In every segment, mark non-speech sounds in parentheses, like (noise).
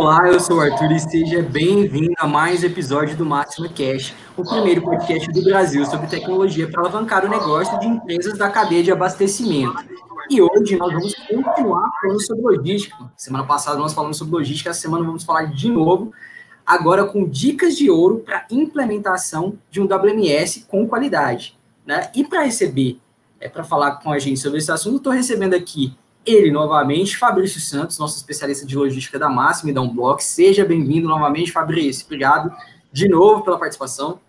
Olá, eu sou o Arthur e seja bem-vindo a mais um episódio do Máxima Cash, o primeiro podcast do Brasil sobre tecnologia para alavancar o negócio de empresas da cadeia de abastecimento. E hoje nós vamos continuar falando sobre logística. Semana passada nós falamos sobre logística, essa semana vamos falar de novo, agora com dicas de ouro para implementação de um WMS com qualidade. Né? E para receber, é, para falar com a gente sobre esse assunto, estou recebendo aqui ele novamente, Fabrício Santos, nosso especialista de logística da Máxima e da Unblock. Seja bem-vindo novamente, Fabrício. Obrigado de novo pela participação.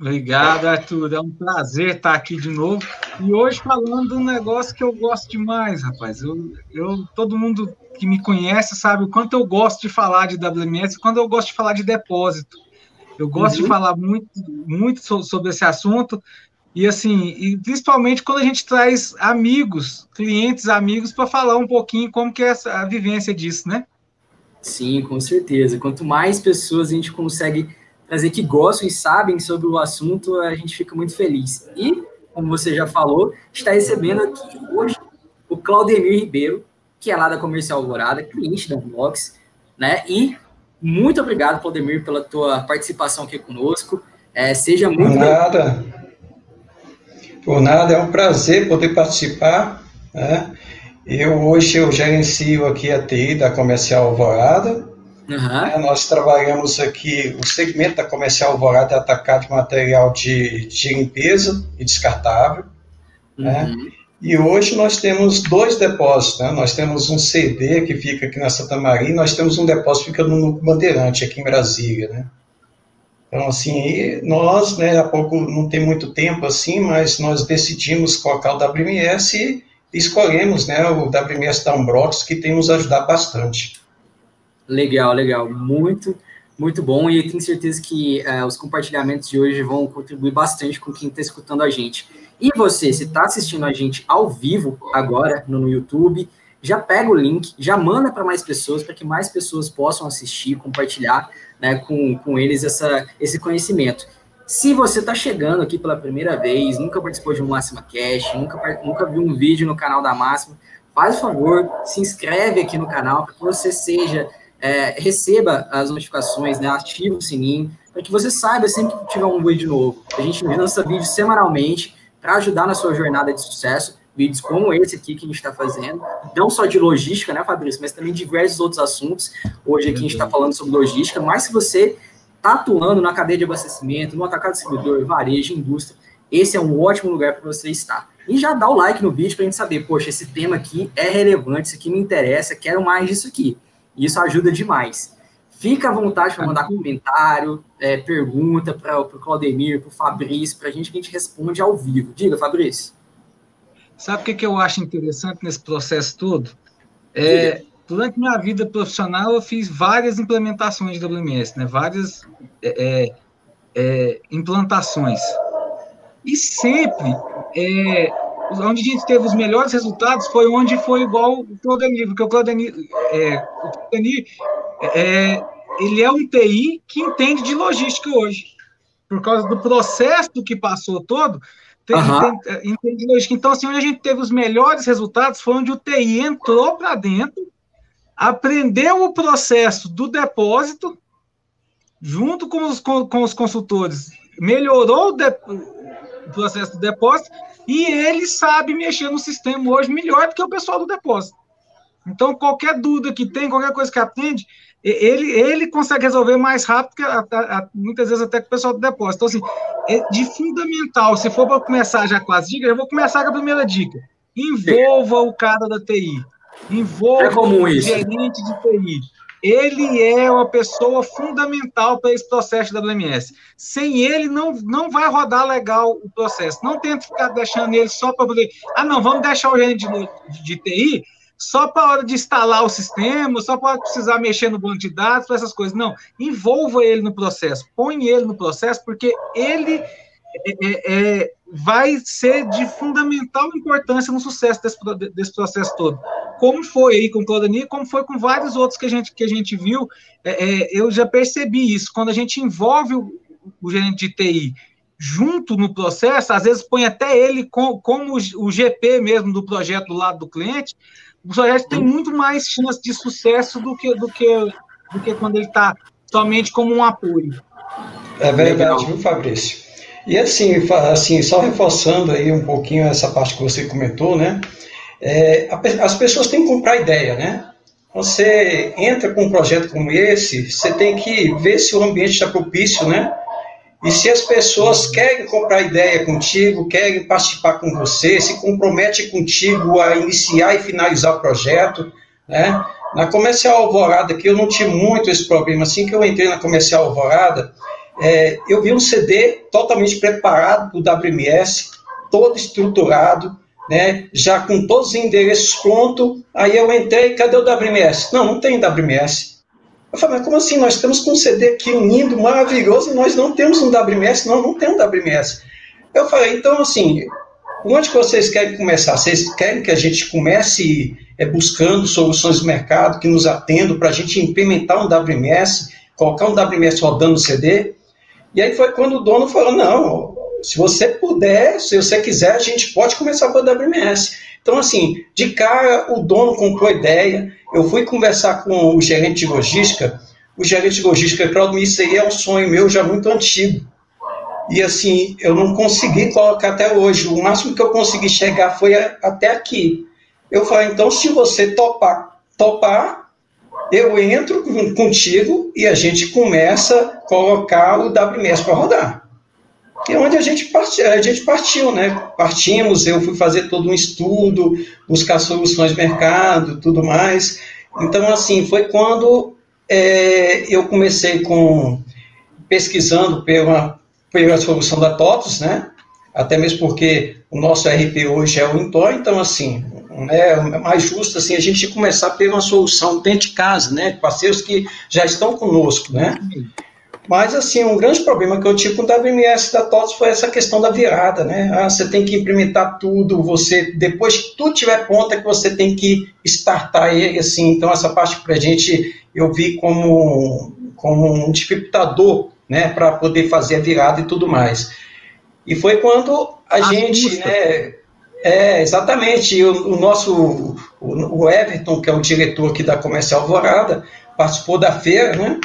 Obrigado, Arthur. É um prazer estar aqui de novo. E hoje falando de um negócio que eu gosto demais, rapaz. Eu, eu, todo mundo que me conhece sabe o quanto eu gosto de falar de WMS quando eu gosto de falar de depósito. Eu gosto uhum. de falar muito, muito sobre esse assunto. E assim, e principalmente quando a gente traz amigos, clientes, amigos, para falar um pouquinho como que é essa, a vivência disso, né? Sim, com certeza. Quanto mais pessoas a gente consegue trazer que gostam e sabem sobre o assunto, a gente fica muito feliz. E, como você já falou, está recebendo aqui hoje o Claudemir Ribeiro, que é lá da Comercial Alvorada, cliente da Unbox, né? E muito obrigado, Claudemir, pela tua participação aqui conosco. É, seja muito. Nada. Por nada, é um prazer poder participar. Né? Eu hoje eu gerencio aqui a TI da Comercial Alvorada. Uhum. nós trabalhamos aqui, o segmento da Comercial Alvorada é atacado de material de, de limpeza e descartável. Né? Uhum. Né? E hoje nós temos dois depósitos, né? Nós temos um CD que fica aqui na Santa Maria e nós temos um depósito que fica no Bandeirante, aqui em Brasília, né? Então, assim, nós, né, há pouco, não tem muito tempo assim, mas nós decidimos colocar o WMS e escolhemos, né, o WMS da Umbrox, que tem nos ajudado bastante. Legal, legal. Muito, muito bom. E eu tenho certeza que uh, os compartilhamentos de hoje vão contribuir bastante com quem está escutando a gente. E você, se está assistindo a gente ao vivo agora no YouTube, já pega o link, já manda para mais pessoas, para que mais pessoas possam assistir, compartilhar né, com, com eles essa, esse conhecimento. Se você está chegando aqui pela primeira vez, nunca participou de um Máxima Cash, nunca, nunca viu um vídeo no canal da Máxima, faz o favor, se inscreve aqui no canal para que você seja, é, receba as notificações, né, ative o sininho, para que você saiba sempre que tiver um vídeo novo. A gente lança vídeo semanalmente para ajudar na sua jornada de sucesso vídeos como esse aqui que a gente está fazendo, não só de logística, né, Fabrício, mas também de diversos outros assuntos. Hoje aqui a gente está falando sobre logística, mas se você está atuando na cadeia de abastecimento, no atacado distribuidor, varejo, indústria, esse é um ótimo lugar para você estar. E já dá o like no vídeo para a gente saber, poxa, esse tema aqui é relevante, isso aqui me interessa, quero mais disso aqui. Isso ajuda demais. Fica à vontade para mandar comentário, é, pergunta para o Claudemir, para o Fabrício, para a gente que a gente responde ao vivo. Diga, Fabrício. Sabe o que, que eu acho interessante nesse processo todo? É, durante minha vida profissional, eu fiz várias implementações de WMS, né? várias é, é, é, implantações. E sempre, é, onde a gente teve os melhores resultados foi onde foi igual o Claudenir, porque o Claudenir, é, o é, ele é um TI que entende de logística hoje. Por causa do processo que passou todo, Uhum. Entende. Então, assim, onde a gente teve os melhores resultados foi onde o TI entrou para dentro, aprendeu o processo do depósito, junto com os, com, com os consultores, melhorou o, de, o, processo do depósito e ele sabe mexer no sistema hoje melhor do que o pessoal do depósito. Então, qualquer dúvida que tem, qualquer coisa que aprende, ele, ele consegue resolver mais rápido que a, a, muitas vezes até com o pessoal do depósito. Então, assim, é de fundamental, se for para começar já com as dicas, eu vou começar com a primeira dica. Envolva o cara da TI. Envolva é o gerente de TI. Ele é uma pessoa fundamental para esse processo da WMS. Sem ele, não, não vai rodar legal o processo. Não tente ficar deixando ele só para poder. Ah, não, vamos deixar o gerente de, de, de TI só para a hora de instalar o sistema, só para precisar mexer no banco de dados, para essas coisas. Não, envolva ele no processo, põe ele no processo, porque ele é, é, é vai ser de fundamental importância no sucesso desse, desse processo todo. Como foi aí com o Claudani, como foi com vários outros que a gente, que a gente viu, é, é eu já percebi isso. Quando a gente envolve o, o gerente de TI junto no processo, às vezes põe até ele com, como o GP mesmo do projeto do lado do cliente, o projeto tem muito mais chance de sucesso do que, do que do que quando ele está somente como um apoio. É verdade, viu, Fabrício? E assim, assim, só reforçando aí um pouquinho essa parte que você comentou, né? É, as pessoas têm que comprar ideia, né? Você entra com um projeto como esse, você tem que ver se o ambiente está propício, né? E se as pessoas querem comprar ideia contigo, querem participar com você, se compromete contigo a iniciar e finalizar o projeto, né? Na Comercial Alvorada, que eu não tive muito esse problema, assim que eu entrei na Comercial Alvorada, é, eu vi um CD totalmente preparado para o WMS, todo estruturado, né, já com todos os endereços prontos. Aí eu entrei, cadê o WMS? Não, não tem WMS. Eu falei, mas como assim? Nós estamos com um CD aqui lindo, maravilhoso, e nós não temos um WMS? Não, não tem um WMS. Eu falei, então assim, onde que vocês querem começar? Vocês querem que a gente comece é, buscando soluções de mercado que nos atendam para a gente implementar um WMS, colocar um WMS rodando no CD? E aí foi quando o dono falou, não, se você puder, se você quiser, a gente pode começar com a WMS. Então, assim, de cara, o dono comprou a ideia, eu fui conversar com o gerente de logística, o gerente de logística falou, isso aí é um sonho meu já muito antigo. E assim, eu não consegui colocar até hoje. O máximo que eu consegui chegar foi até aqui. Eu falei, então, se você topar, topar, eu entro contigo e a gente começa a colocar o WMS para rodar é onde a gente, a gente partiu, né? Partimos, eu fui fazer todo um estudo, buscar soluções de mercado, tudo mais. Então, assim, foi quando é, eu comecei com pesquisando pela, pela solução da TOTOS, né? Até mesmo porque o nosso RP hoje é o Intor, então, assim, né, é mais justo assim, a gente começar pela solução dentro de casa, né? Parceiros que já estão conosco, né? Mas, assim, um grande problema que eu tive com o WMS da TOTS foi essa questão da virada, né? Ah, você tem que implementar tudo, você, depois que tudo tiver pronto, é que você tem que startar ele, assim. Então, essa parte para a gente, eu vi como, como um dificultador, né? Para poder fazer a virada e tudo mais. E foi quando a, a gente, né? É, exatamente. O, o nosso, o, o Everton, que é o diretor aqui da Comercial Alvorada, participou da feira, né?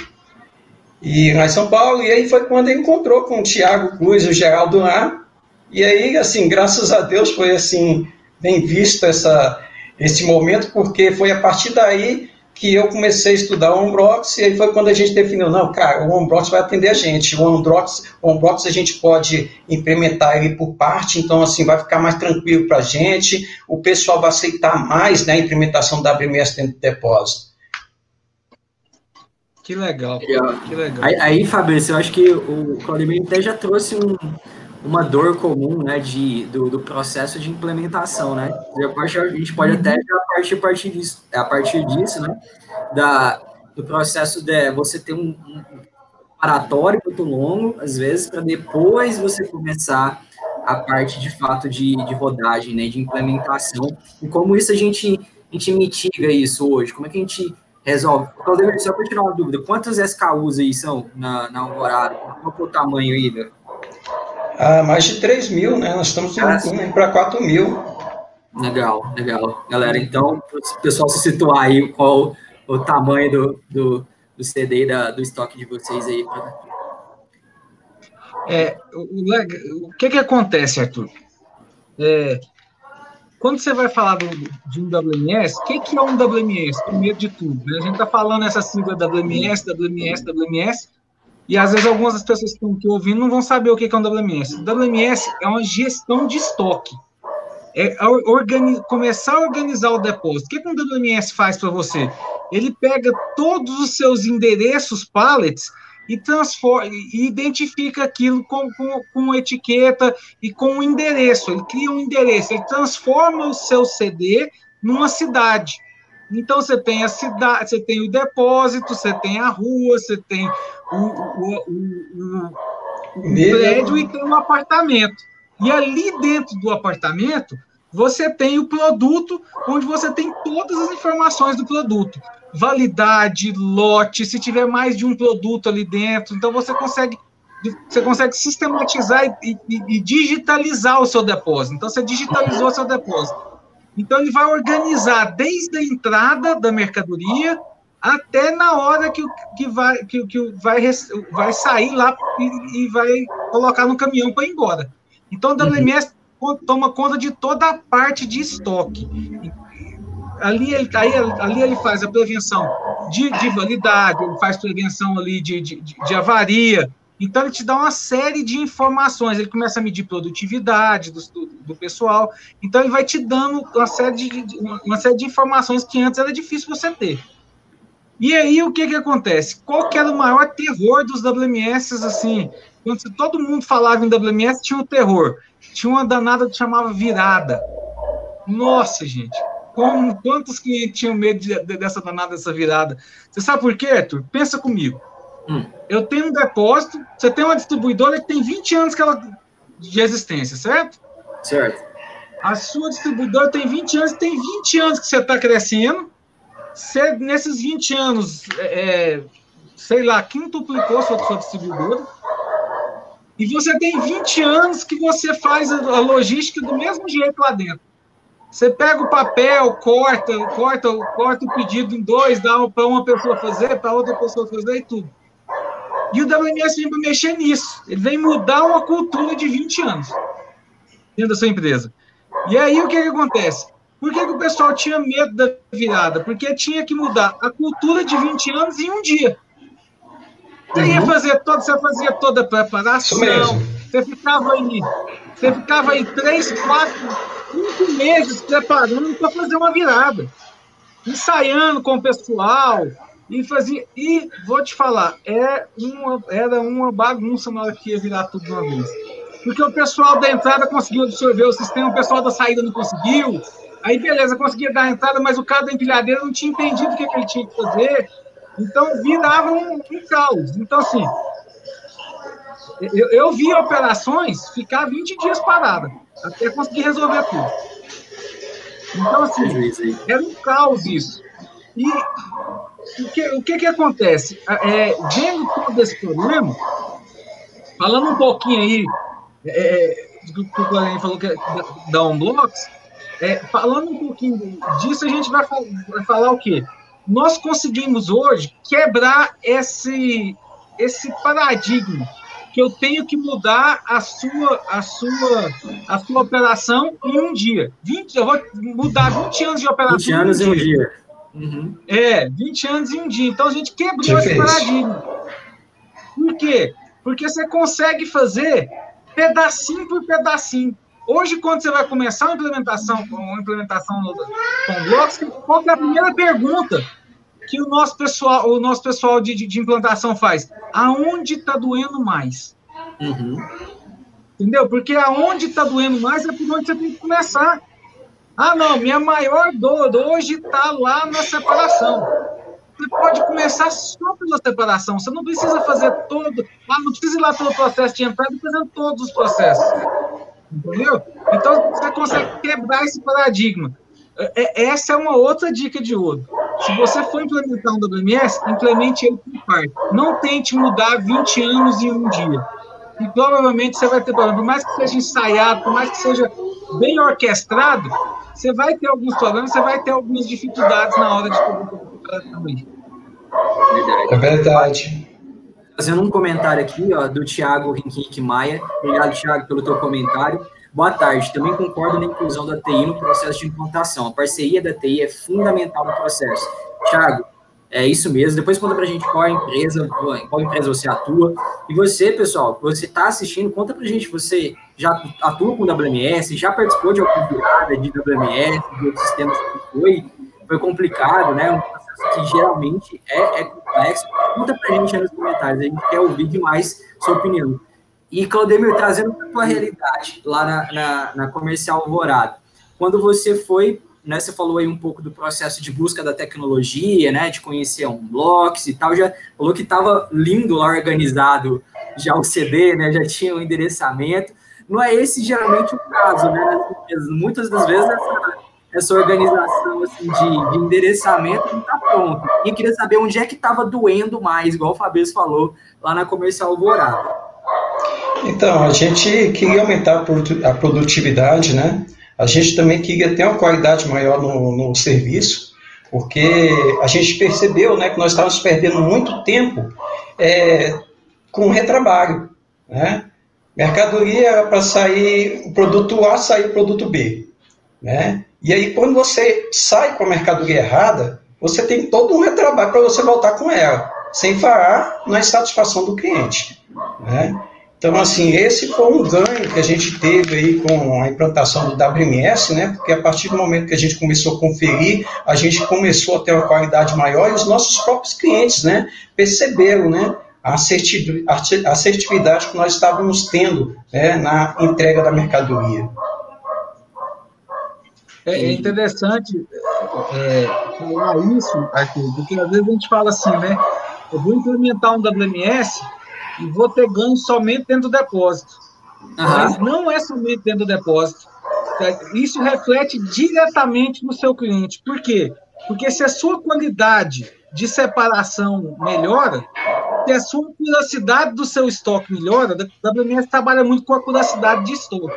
E lá em São Paulo, e aí foi quando ele encontrou com o Tiago Cruz, o Geraldo lá, e aí, assim, graças a Deus foi, assim, bem visto essa, esse momento, porque foi a partir daí que eu comecei a estudar o Ombrox, e aí foi quando a gente definiu, não, cara, o Ombrox vai atender a gente, o Ombrox, o Ombrox a gente pode implementar ele por parte, então, assim, vai ficar mais tranquilo para a gente, o pessoal vai aceitar mais, né, a implementação da WMS dentro do depósito. Que legal. Que legal. Aí, aí Fabrício, eu acho que o Claudemir até já trouxe um, uma dor comum, né, de, do, do, processo de implementação, né? A gente pode até já partir, partir disso, a partir disso, né, da, do processo de você ter um, um paratório muito longo, às vezes, para depois você começar a parte de fato de, de rodagem, né, de implementação. E como isso a gente, a gente mitiga isso hoje? Como é que a gente resolve. Claudemir, só para tirar uma dúvida, quantas SKUs aí são na, na Alvorada? Qual é o tamanho aí, né? Ah, mais de 3 mil, né? Nós estamos ah, indo para 4 mil. Legal, legal. Galera, então, o pessoal se situar aí, qual o tamanho do, do, do CD da, do estoque de vocês aí. É, o, o que que acontece, Arthur? É, quando você vai falar do, de um WMS, o que, que é um WMS? Primeiro de tudo, né? a gente está falando essa sigla WMS, WMS, WMS, e às vezes algumas das pessoas que estão aqui ouvindo não vão saber o que, que é um WMS. WMS é uma gestão de estoque. É começar a organizar o depósito. O que, que um WMS faz para você? Ele pega todos os seus endereços pallets e transforma e identifica aquilo com, com, com etiqueta e com um endereço. Ele cria um endereço, ele transforma o seu CD numa cidade. Então você tem a cidade, você tem o depósito, você tem a rua, você tem o, o, o, o prédio e tem um apartamento. E ali dentro do apartamento você tem o produto, onde você tem todas as informações do produto. Validade, lote, se tiver mais de um produto ali dentro. Então, você consegue você consegue sistematizar e, e, e digitalizar o seu depósito. Então, você digitalizou o seu depósito. Então, ele vai organizar desde a entrada da mercadoria até na hora que, que, vai, que, que vai, vai sair lá e, e vai colocar no caminhão para ir embora. Então, o WMS uhum. toma conta de toda a parte de estoque. Ali ele, aí, ali ele faz a prevenção de, de validade, ele faz prevenção ali de, de, de avaria, então, ele te dá uma série de informações. Ele começa a medir produtividade do, do, do pessoal. Então, ele vai te dando uma série, de, uma série de informações que antes era difícil você ter. E aí, o que que acontece? Qual que era o maior terror dos WMS, assim? Quando todo mundo falava em WMS, tinha um terror. Tinha uma danada que chamava virada. Nossa, gente. Como, quantos clientes tinham medo de, de, dessa danada, dessa virada? Você sabe por quê, Arthur? Pensa comigo. Hum. Eu tenho um depósito, você tem uma distribuidora que tem 20 anos que ela, de existência, certo? Certo. A sua distribuidora tem 20 anos, tem 20 anos que você está crescendo. Você, nesses 20 anos, é, é, sei lá, quintuplicou sua, sua distribuidora. E você tem 20 anos que você faz a, a logística do mesmo jeito lá dentro. Você pega o papel, corta, corta, corta o pedido em dois, dá para uma pessoa fazer, para outra pessoa fazer e tudo. E o WMS vem para mexer nisso. Ele vem mudar uma cultura de 20 anos dentro da sua empresa. E aí o que, que acontece? Por que, que o pessoal tinha medo da virada? Porque tinha que mudar a cultura de 20 anos em um dia. Você uhum. ia fazer todo, você fazia toda a preparação, você ficava aí, você ficava aí três, quatro, cinco meses preparando para fazer uma virada, ensaiando com o pessoal, e fazia. E vou te falar, é uma, era uma bagunça na hora que ia virar tudo de uma vez. Porque o pessoal da entrada conseguiu absorver o sistema, o pessoal da saída não conseguiu. Aí, beleza, conseguia dar a entrada, mas o cara da empilhadeira não tinha entendido o que, que ele tinha que fazer. Então, virava um, um caos. Então, assim, eu, eu vi operações ficar 20 dias parada, até conseguir resolver tudo. Então, assim, era um caos isso. E o que, o que, que acontece? É, vendo todo esse problema, falando um pouquinho aí é, do que o Guarani falou que é da Unblocks, é, falando um pouquinho disso, a gente vai, vai falar o quê? Nós conseguimos hoje quebrar esse, esse paradigma que eu tenho que mudar a sua, a sua, a sua operação em um dia. 20, eu vou mudar 20 anos de operação. 20 anos em um dia. dia. Uhum. É, 20 anos em um dia. Então a gente quebrou esse paradigma. Por quê? Porque você consegue fazer pedacinho por pedacinho. Hoje, quando você vai começar uma implementação, uma implementação com blocos, qual é a primeira pergunta que o nosso pessoal, o nosso pessoal de, de, de implantação faz? Aonde está doendo mais? Uhum. Entendeu? Porque aonde está doendo mais é por onde você tem que começar. Ah, não, minha maior dor hoje está lá na separação. Você pode começar só pela separação. Você não precisa fazer todo. Ah, não precisa ir lá pelo processo de entrada fazendo todos os processos. Entendeu? Então você consegue quebrar esse paradigma. É, é, essa é uma outra dica de ouro. Se você for implementar um WMS, implemente ele por parte. Não tente mudar 20 anos em um dia. E provavelmente você vai ter problema. Por mais que seja ensaiado, por mais que seja bem orquestrado, você vai ter alguns problemas, você vai ter algumas dificuldades na hora de também. É verdade. Fazendo um comentário aqui, ó, do Thiago Henrique Maia. Obrigado, Thiago, pelo teu comentário. Boa tarde. Também concordo na inclusão da TI no processo de implantação. A parceria da TI é fundamental no processo. Thiago, é isso mesmo. Depois conta pra gente qual a empresa, qual empresa você atua. E você, pessoal, você está assistindo, conta pra gente, você já atua com WMS, já participou de alguma virada de WMS, de outros sistemas que foi, foi complicado, né? Um processo que geralmente é, é complexo. Conta pra gente aí nos comentários, a gente quer ouvir demais sua opinião. E, Claudemir, trazendo para a tua realidade, lá na, na, na Comercial Alvorada, quando você foi né, você falou aí um pouco do processo de busca da tecnologia, né, de conhecer um blocks e tal, já falou que estava lindo lá organizado já o CD, né, já tinha o endereçamento. Não é esse geralmente o caso, né, muitas das vezes essa, essa organização assim, de, de endereçamento não está pronta. E eu queria saber onde é que estava doendo mais, igual o Fabrício falou lá na Comercial Alvorada. Então, a gente queria aumentar a produtividade, né? A gente também queria ter uma qualidade maior no, no serviço, porque a gente percebeu né, que nós estávamos perdendo muito tempo é, com retrabalho. Né? Mercadoria era para sair o produto A, sair o produto B. Né? E aí, quando você sai com a mercadoria errada, você tem todo um retrabalho para você voltar com ela, sem falar na satisfação do cliente. Né? Então, assim, esse foi um ganho que a gente teve aí com a implantação do WMS, né? Porque a partir do momento que a gente começou a conferir, a gente começou a ter uma qualidade maior e os nossos próprios clientes, né? Perceberam, né? A assertividade que nós estávamos tendo né, na entrega da mercadoria. É, é interessante é, falar isso, Arthur, porque às vezes a gente fala assim, né? Eu vou implementar um WMS e vou ter ganho somente dentro do depósito. Uhum. Mas não é somente dentro do depósito. Isso reflete diretamente no seu cliente. Por quê? Porque se a sua qualidade de separação melhora, se a sua curiosidade do seu estoque melhora, a WMS trabalha muito com a curiosidade de estoque.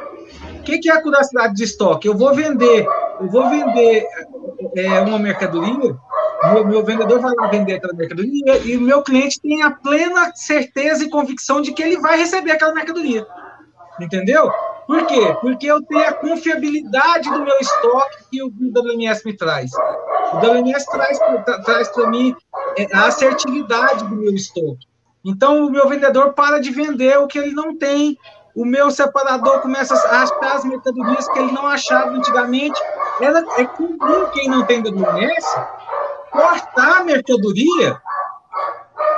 O que é a curiosidade de estoque? Eu vou vender, eu vou vender é, uma mercadoria meu, meu vendedor vai lá vender aquela mercadoria e o meu cliente tem a plena certeza e convicção de que ele vai receber aquela mercadoria. Entendeu? Por quê? Porque eu tenho a confiabilidade do meu estoque que o WMS me traz. O WMS traz, traz para mim é, a assertividade do meu estoque. Então, o meu vendedor para de vender o que ele não tem. O meu separador começa a achar as mercadorias que ele não achava antigamente. Ela, é comum quem não tem WMS cortar a mercadoria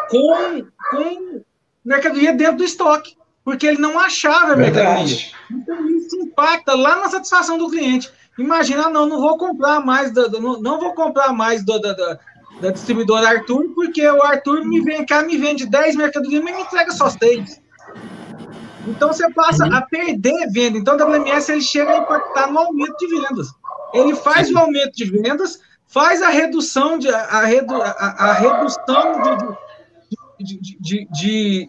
com, com mercadoria dentro do estoque, porque ele não achava a mercadoria. Então, isso impacta lá na satisfação do cliente. Imagina, ah, não, não vou comprar mais, não, não vou comprar mais do, da, da, da distribuidora Arthur, porque o Arthur me vem cá, me vende 10 mercadorias, mas me entrega só 6. Então você passa a perder venda. Então o WMS ele chega a impactar no aumento de vendas. Ele faz o aumento de vendas, faz a redução de a, redu, a, a redução de, de, de, de,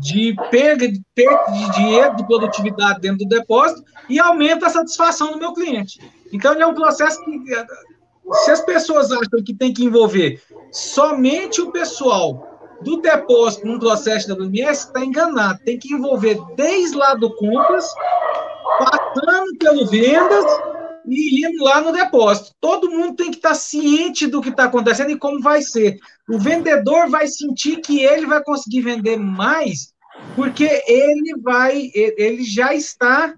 de perda, de perda de dinheiro, de produtividade dentro do depósito e aumenta a satisfação do meu cliente. Então, ele é um processo que, se as pessoas acham que tem que envolver somente o pessoal do depósito num processo de WMS, está enganado. Tem que envolver desde lá do compras, passando pelo vendas e indo lá no depósito. Todo mundo tem que estar ciente do que está acontecendo e como vai ser. O vendedor vai sentir que ele vai conseguir vender mais, porque ele vai, ele já está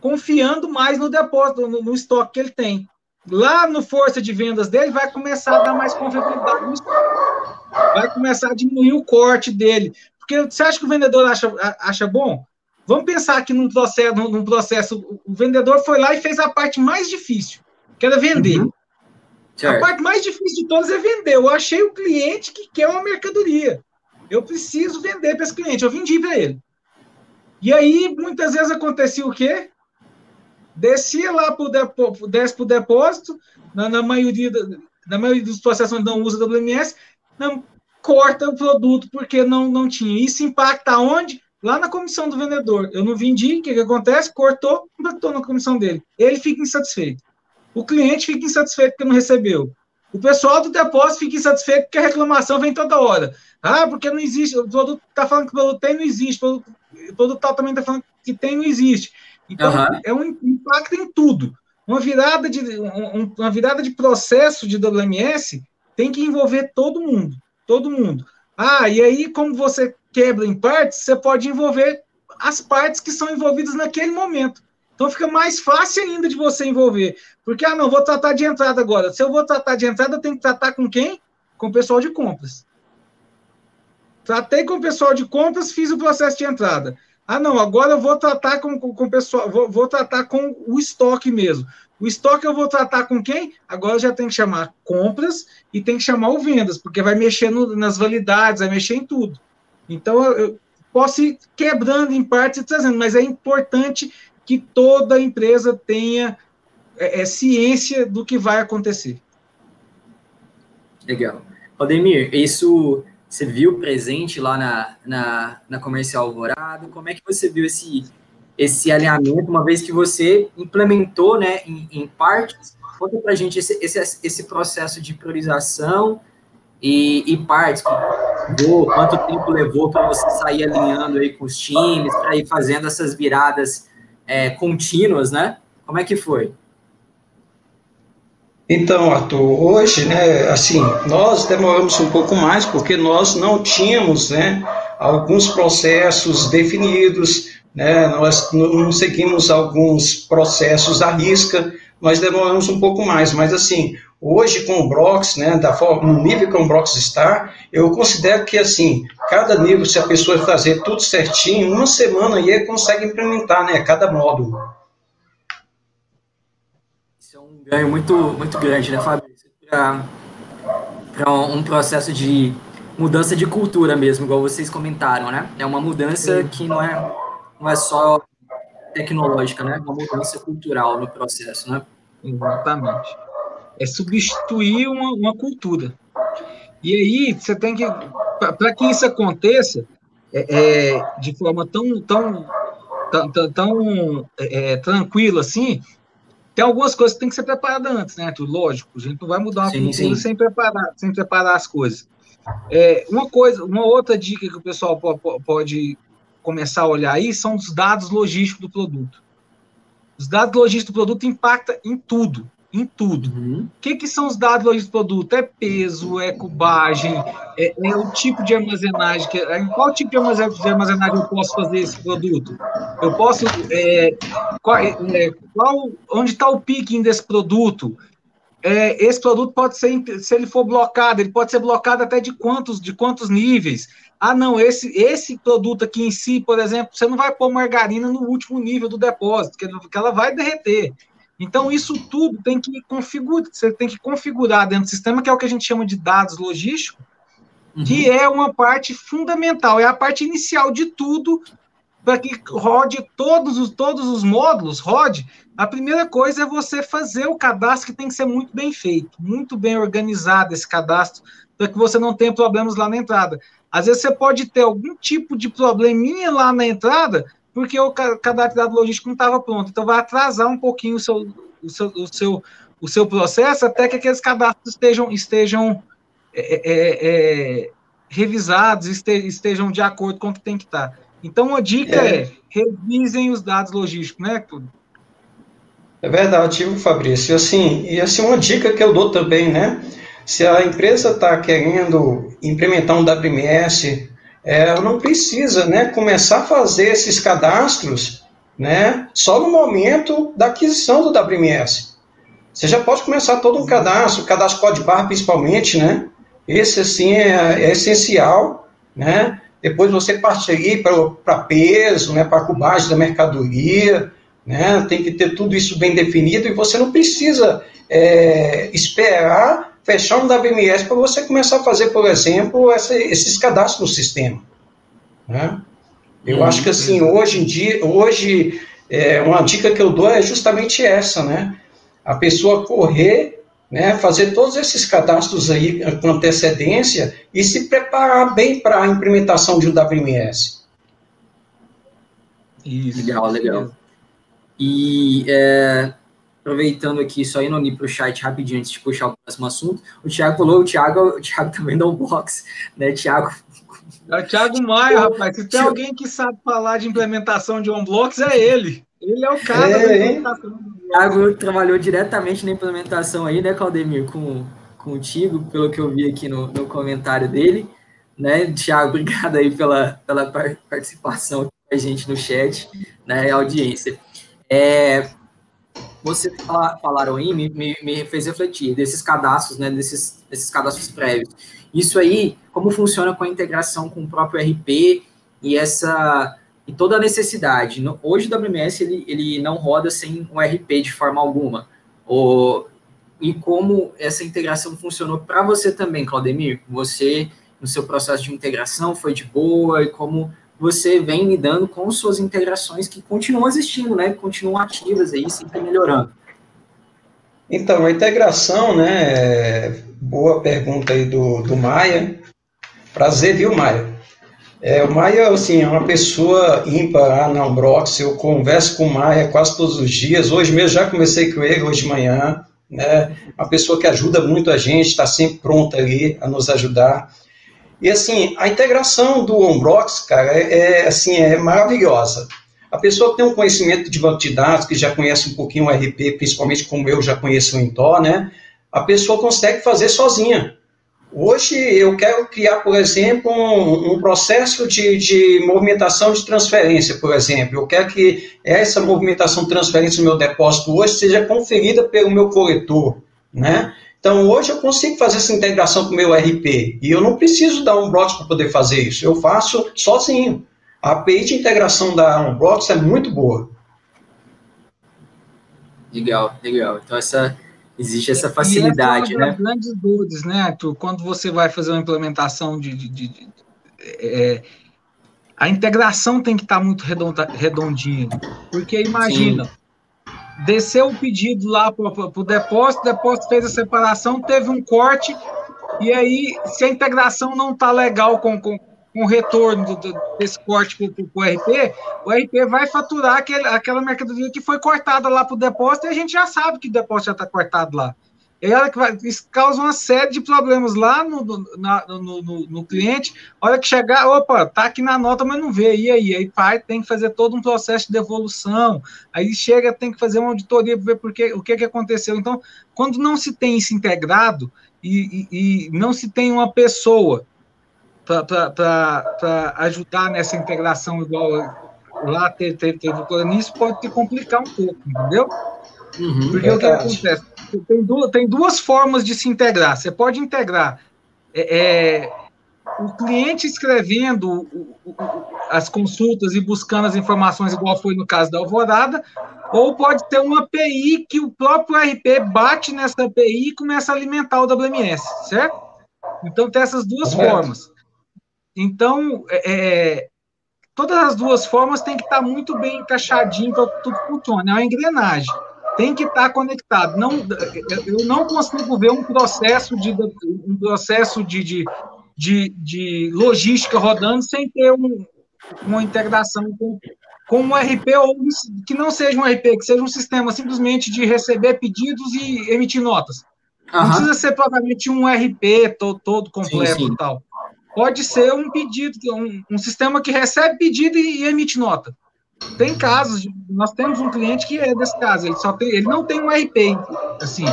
confiando mais no depósito, no, no estoque que ele tem. Lá no força de vendas dele, vai começar a dar mais confiabilidade no estoque. Vai começar a diminuir o corte dele. Porque você acha que o vendedor acha, acha bom? Vamos pensar aqui num processo, num processo, o vendedor foi lá e fez a parte mais difícil, que era vender. Uhum. A parte mais difícil de todas é vender. Eu achei o cliente que quer uma mercadoria. Eu preciso vender para esse cliente. Eu vendi para ele. E aí, muitas vezes acontecia o quê? Descia lá para o depósito, desce para o depósito, na, na, maioria, na maioria dos processos onde não usa WMS, não, corta o produto porque não, não tinha. Isso impacta onde? Lá na comissão do vendedor. Eu não vendi, o que, que acontece? Cortou, botou na comissão dele. Ele fica insatisfeito. O cliente fica insatisfeito porque não recebeu. O pessoal do depósito fica insatisfeito porque a reclamação vem toda hora. Ah, porque não existe. O produto está falando que o produto tem, não existe. O produto, tal também está falando que tem, não existe. Então, uhum. é um impacto em tudo. Uma virada, de, uma virada de processo de WMS tem que envolver todo mundo. Todo mundo. Ah, e aí, como você quebra em partes, você pode envolver as partes que são envolvidas naquele momento. Então fica mais fácil ainda de você envolver. Porque, ah, não, vou tratar de entrada agora. Se eu vou tratar de entrada, eu tenho que tratar com quem? Com o pessoal de compras. Tratei com o pessoal de compras, fiz o processo de entrada. Ah, não, agora eu vou tratar com, com, com o pessoal, vou, vou tratar com o estoque mesmo. O estoque eu vou tratar com quem? Agora já tem que chamar compras e tem que chamar o vendas, porque vai mexer no, nas validades, vai mexer em tudo. Então, eu posso ir quebrando em partes e trazendo, mas é importante que toda empresa tenha é, é, ciência do que vai acontecer. Legal. Aldemir, isso você viu presente lá na, na, na Comercial Alvorado? Como é que você viu esse, esse alinhamento, uma vez que você implementou, né, em, em partes. Conta para a gente esse, esse, esse processo de priorização e, e partes, quanto tempo levou para você sair alinhando aí com os times, para ir fazendo essas viradas é, contínuas, né? Como é que foi? Então, Arthur, hoje, né, assim, nós demoramos um pouco mais porque nós não tínhamos, né, alguns processos definidos, né, nós não seguimos alguns processos à risca, nós demoramos um pouco mais, mas assim, hoje com o Brox, né, da forma, no nível que o Brox está, eu considero que assim, cada nível, se a pessoa fazer tudo certinho, uma semana aí ele consegue implementar, né, cada módulo ganho muito, muito grande, né, Fabrício? Para um processo de mudança de cultura mesmo, igual vocês comentaram, né? É uma mudança que não é, não é só tecnológica, né? É uma mudança cultural no processo, né? Exatamente. É substituir uma, uma cultura. E aí, você tem que. Para que isso aconteça é, é, de forma tão, tão, tão, tão é, tranquila assim, tem algumas coisas que tem que ser preparada antes, né? Tudo lógico. A gente não vai mudar uma sim, cultura sim. sem preparar, sem preparar as coisas. É, uma coisa, uma outra dica que o pessoal pode começar a olhar aí são os dados logísticos do produto. Os dados logísticos do produto impactam em tudo em tudo. Uhum. O que, que são os dados logísticos do produto? É peso, é cubagem, é, é o tipo de armazenagem. Que, em qual tipo de armazenagem eu posso fazer esse produto? Eu posso. É, qual, é, qual, onde está o picking desse produto? É, esse produto pode ser, se ele for blocado, ele pode ser blocado até de quantos, de quantos níveis. Ah, não, esse, esse produto aqui em si, por exemplo, você não vai pôr margarina no último nível do depósito, que ela vai derreter. Então, isso tudo tem que configurar, você tem que configurar dentro do sistema, que é o que a gente chama de dados logísticos, uhum. que é uma parte fundamental, é a parte inicial de tudo para que rode todos os, todos os módulos, rode, a primeira coisa é você fazer o cadastro que tem que ser muito bem feito, muito bem organizado esse cadastro, para que você não tenha problemas lá na entrada. Às vezes você pode ter algum tipo de probleminha lá na entrada, porque o cadastro de dado logístico não estava pronto. Então, vai atrasar um pouquinho o seu, o seu, o seu, o seu processo até que aqueles cadastros estejam, estejam é, é, é, revisados, estejam de acordo com o que tem que estar. Então, uma dica é, é revisem os dados logísticos, né, tudo. É verdade, Fabrício. Assim, e assim, uma dica que eu dou também, né? Se a empresa está querendo implementar um WMS é, não precisa né, começar a fazer esses cadastros né, só no momento da aquisição do WMS. Você já pode começar todo um cadastro, cadastro código barra principalmente, né? Esse, assim, é, é essencial, né? Depois você partir para peso, né, para cubagem da mercadoria, né? Tem que ter tudo isso bem definido e você não precisa é, esperar fechar um WMS para você começar a fazer, por exemplo, essa, esses cadastros no sistema. Né? Eu hum, acho que assim, hoje em dia, hoje, é, uma dica que eu dou é justamente essa, né? A pessoa correr, né, fazer todos esses cadastros aí com antecedência e se preparar bem para a implementação de um WMS. Isso. Legal, legal. E é, aproveitando aqui, só indo ali para o chat rapidinho antes de puxar o próximo assunto, o Thiago falou, o Thiago, o Thiago (laughs) também dá um box, né, Thiago? É o Thiago Maia, rapaz, se tem alguém que sabe falar de implementação de OnBlocks, é ele. Ele é o cara é, da implementação. O Thiago trabalhou diretamente na implementação aí, né, Claudemir, com, contigo, pelo que eu vi aqui no, no comentário dele, né, Thiago, (laughs) obrigado aí pela, pela participação a gente no chat, né, audiência. É, vocês falaram aí me, me, me, fez refletir desses cadastros, né, desses, desses cadastros prévios. Isso aí, como funciona com a integração com o próprio RP e essa e toda a necessidade. Hoje o WMS ele, ele não roda sem o RP de forma alguma. O, e como essa integração funcionou para você também, Claudemir? Você, no seu processo de integração, foi de boa? E como você vem lidando com suas integrações que continuam existindo, né? Continuam ativas aí, sempre melhorando. Então, a integração, né? Boa pergunta aí do, do Maia. Prazer, viu, Maia? É, o Maia, assim, é uma pessoa ímpar lá na Umbrox, eu converso com o Maia quase todos os dias, hoje mesmo já comecei com ele, hoje de manhã, né, uma pessoa que ajuda muito a gente, está sempre pronta ali a nos ajudar. E, assim, a integração do Umbrox, cara, é, é, assim, é maravilhosa. A pessoa tem um conhecimento de banco de dados, que já conhece um pouquinho o RP, principalmente como eu já conheço o Intó, né, a pessoa consegue fazer sozinha. Hoje eu quero criar, por exemplo, um, um processo de, de, movimentação de transferência, por exemplo. Eu quero que essa movimentação de transferência do meu depósito hoje seja conferida pelo meu corretor, né? Então, hoje eu consigo fazer essa integração com o meu RP e eu não preciso da Unblocks para poder fazer isso. Eu faço sozinho. A API de integração da Unblocks é muito boa. Legal, legal. Então, essa Existe essa facilidade, e essa é uma né? grandes dores, né, Arthur? Quando você vai fazer uma implementação de. de, de, de é, a integração tem que estar tá muito redonda, redondinha. Porque imagina, Sim. Desceu o pedido lá para o depósito, o depósito fez a separação, teve um corte, e aí, se a integração não está legal com, com, com o retorno do, do, desse corte para o RP, o RP vai faturar aquele, aquela mercadoria que foi cortada lá para o depósito e a gente já sabe que o depósito já está cortado lá. Ela que vai, isso causa uma série de problemas lá no, na, no, no, no, cliente. Hora que chegar, opa, tá aqui na nota, mas não vê. E aí? Aí pai tem que fazer todo um processo de devolução. Aí chega, tem que fazer uma auditoria para ver porque, o que, que aconteceu. Então, quando não se tem isso integrado e, e, e não se tem uma pessoa para ajudar nessa integração igual lá teve, teve, teve nisso pode te complicar um pouco, entendeu? Uhum, Porque verdade. o que acontece? Tem duas, tem duas formas de se integrar. Você pode integrar é, é, o cliente escrevendo as consultas e buscando as informações, igual foi no caso da Alvorada, ou pode ter uma API que o próprio RP bate nessa API e começa a alimentar o WMS, certo? Então tem essas duas formas. Então, é, é, todas as duas formas têm que estar muito bem encaixadinho para tudo funcione. É uma engrenagem. Tem que estar conectado. Não, eu não consigo ver um processo de, um processo de, de, de, de logística rodando sem ter um, uma integração com, com um RP ou que não seja um RP, que seja um sistema simplesmente de receber pedidos e emitir notas. Uhum. Não precisa ser provavelmente um RP todo, todo completo sim, sim. e tal pode ser um pedido, um, um sistema que recebe pedido e, e, emite nota. Tem casos, nós temos um cliente que é desse caso, ele só tem, ele não tem um RP, assim,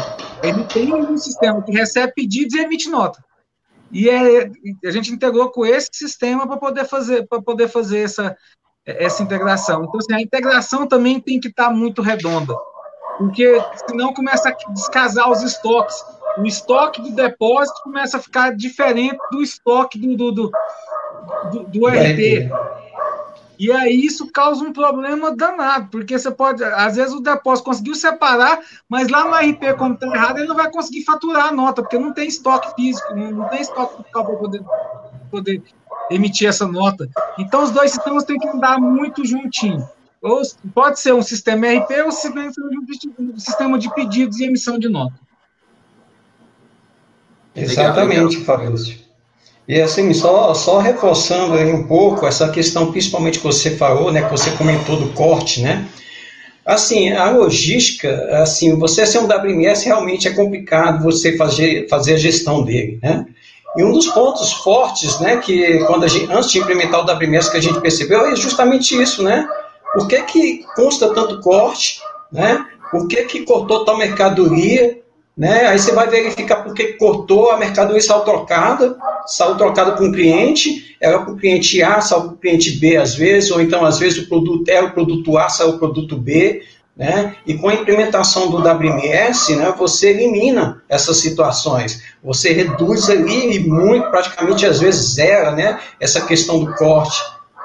ele tem um sistema que recebe pedidos e emite nota. E é, a gente integrou com esse sistema para poder fazer, para poder fazer essa, essa integração. Então, assim, a integração também tem que estar tá muito redonda, porque senão começa a descasar os estoques o estoque do depósito começa a ficar diferente do estoque do, do, do, do, do. E aí isso causa um problema danado, porque você pode, às vezes o depósito conseguiu separar, mas lá no RP, como está errado, ele não vai conseguir faturar a nota, porque não tem estoque físico, não, tem estoque para poder, poder emitir essa nota. Então os dois sistemas têm que andar muito juntinho. Ou pode ser um sistema RP ou um sistema de pedidos e emissão de nota. Exatamente, Fabrício. E assim, só, só reforçando aí um pouco essa questão, principalmente que você falou, né, que você comentou do corte, né? Assim, a logística, assim, você ser um WMS realmente é complicado você fazer, fazer a gestão dele, né? E um dos pontos fortes, né, que quando gente, antes de implementar o WMS que a gente percebeu é justamente isso, né? Por que que consta tanto corte, né? Por que que cortou tal mercadoria, né? Aí você vai verificar porque cortou, a mercadoria saiu trocada, saiu trocada com o cliente, era para o cliente A, saiu para o cliente B às vezes, ou então às vezes o produto era o produto A, saiu o produto B, né? E com a implementação do WMS, né, você elimina essas situações, você reduz ali muito, praticamente às vezes zera, né, essa questão do corte.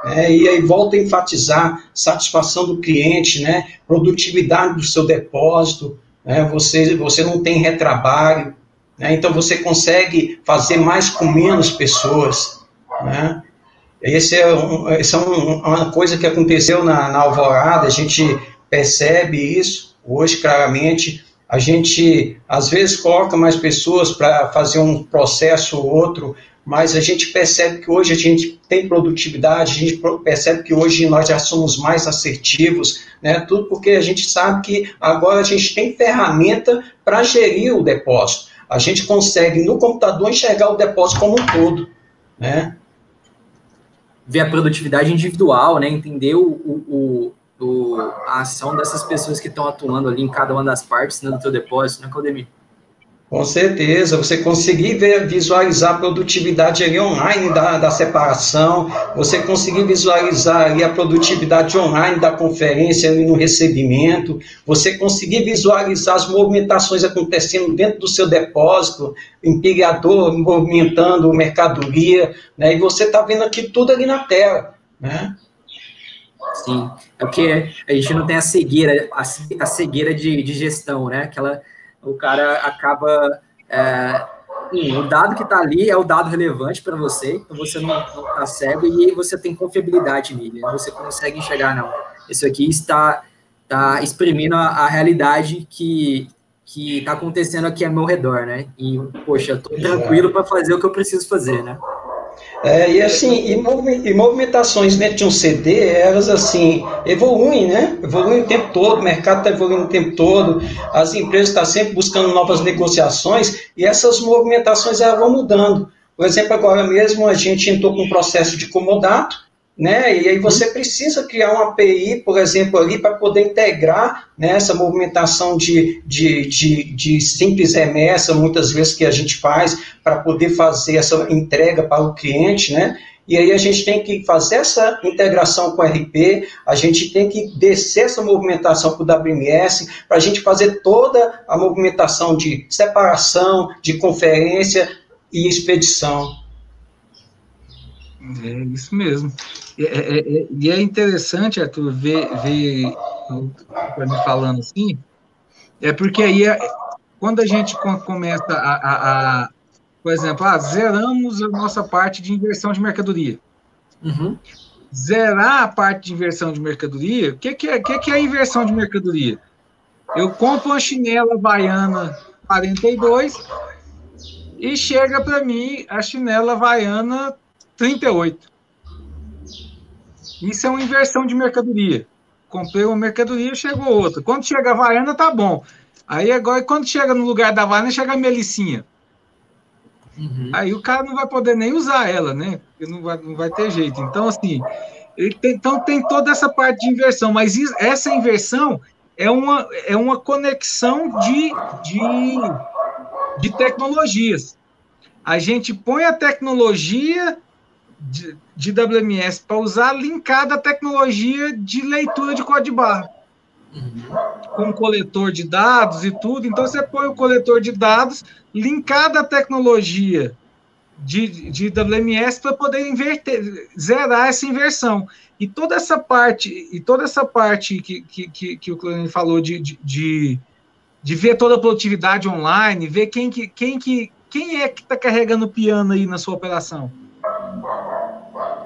Né? E aí volta a enfatizar satisfação do cliente, né, produtividade do seu depósito, né? você, você não tem retrabalho, né? então você consegue fazer mais com menos pessoas. Né? Esse é, um, esse é um, uma coisa que aconteceu na, na Alvorada, a gente percebe isso hoje claramente. A gente, às vezes, coloca mais pessoas para fazer um processo ou outro, mas a gente percebe que hoje a gente tem produtividade, a gente percebe que hoje nós já somos mais assertivos, né? Tudo porque a gente sabe que agora a gente tem ferramenta para gerir o depósito. A gente consegue no computador enxergar o depósito como um todo, né? Ver a produtividade individual, né? Entender o, o, o a ação dessas pessoas que estão atuando ali em cada uma das partes né, do teu depósito, né, Claudemir? Com certeza, você conseguir ver, visualizar a produtividade ali online da, da separação, você conseguir visualizar ali a produtividade online da conferência ali no recebimento, você conseguir visualizar as movimentações acontecendo dentro do seu depósito, empilhador movimentando mercadoria, né? E você está vendo aqui tudo ali na tela, né? Sim, é porque a gente não tem a cegueira, a, cegueira de, de gestão, né? Aquela o cara acaba. É, o dado que está ali é o dado relevante para você, então você não está cego e você tem confiabilidade nele, né? você consegue enxergar, não. Isso aqui está, está exprimindo a, a realidade que que está acontecendo aqui ao meu redor, né? E, poxa, estou tranquilo para fazer o que eu preciso fazer, né? É, e assim, e, movimentações dentro de um CD, elas assim, evoluem, né? Evoluem o tempo todo, o mercado está evoluindo o tempo todo, as empresas estão sempre buscando novas negociações e essas movimentações elas vão mudando. Por exemplo, agora mesmo a gente entrou com um processo de comodato, né? E aí você precisa criar uma API, por exemplo, ali para poder integrar né, essa movimentação de, de, de, de, simples remessa, muitas vezes que a gente faz, para poder fazer essa entrega para o cliente, né? E aí a gente tem que fazer essa integração com o RP, a gente tem que descer essa movimentação para o WMS, para a gente fazer toda a movimentação de separação, de conferência e expedição. É isso mesmo. É, é, é, e é interessante, Arthur, ver, ver me falando assim, é porque aí, é, quando a gente começa a, a, a, por exemplo, ah, zeramos a nossa parte de inversão de mercadoria. Uhum. Zerar a parte de inversão de mercadoria, o que, que, é, que, que é a inversão de mercadoria? Eu compro uma chinela Havaiana 42 e chega para mim a chinela Havaiana 38. Isso é uma inversão de mercadoria. Comprei uma mercadoria, chegou outra. Quando chega a Havaiana, tá bom. Aí agora, quando chega no lugar da Havaiana, chega a Melicinha. Uhum. Aí o cara não vai poder nem usar ela, né? Porque não vai, não vai ter jeito. Então, assim, tem, então tem toda essa parte de inversão, mas isso, essa inversão é uma, é uma conexão de, de, de tecnologias. A gente põe a tecnologia de, de WMS para usar linkada à tecnologia de leitura de código barra. Uhum. Com coletor de dados e tudo. Então, você põe o coletor de dados linkado à tecnologia de, de WMS para poder inverter, zerar essa inversão. E toda essa parte, e toda essa parte que, que, que, que o Clone falou de, de, de, de, ver toda a produtividade online, ver quem, que, quem, que, quem é que está carregando o piano aí na sua operação.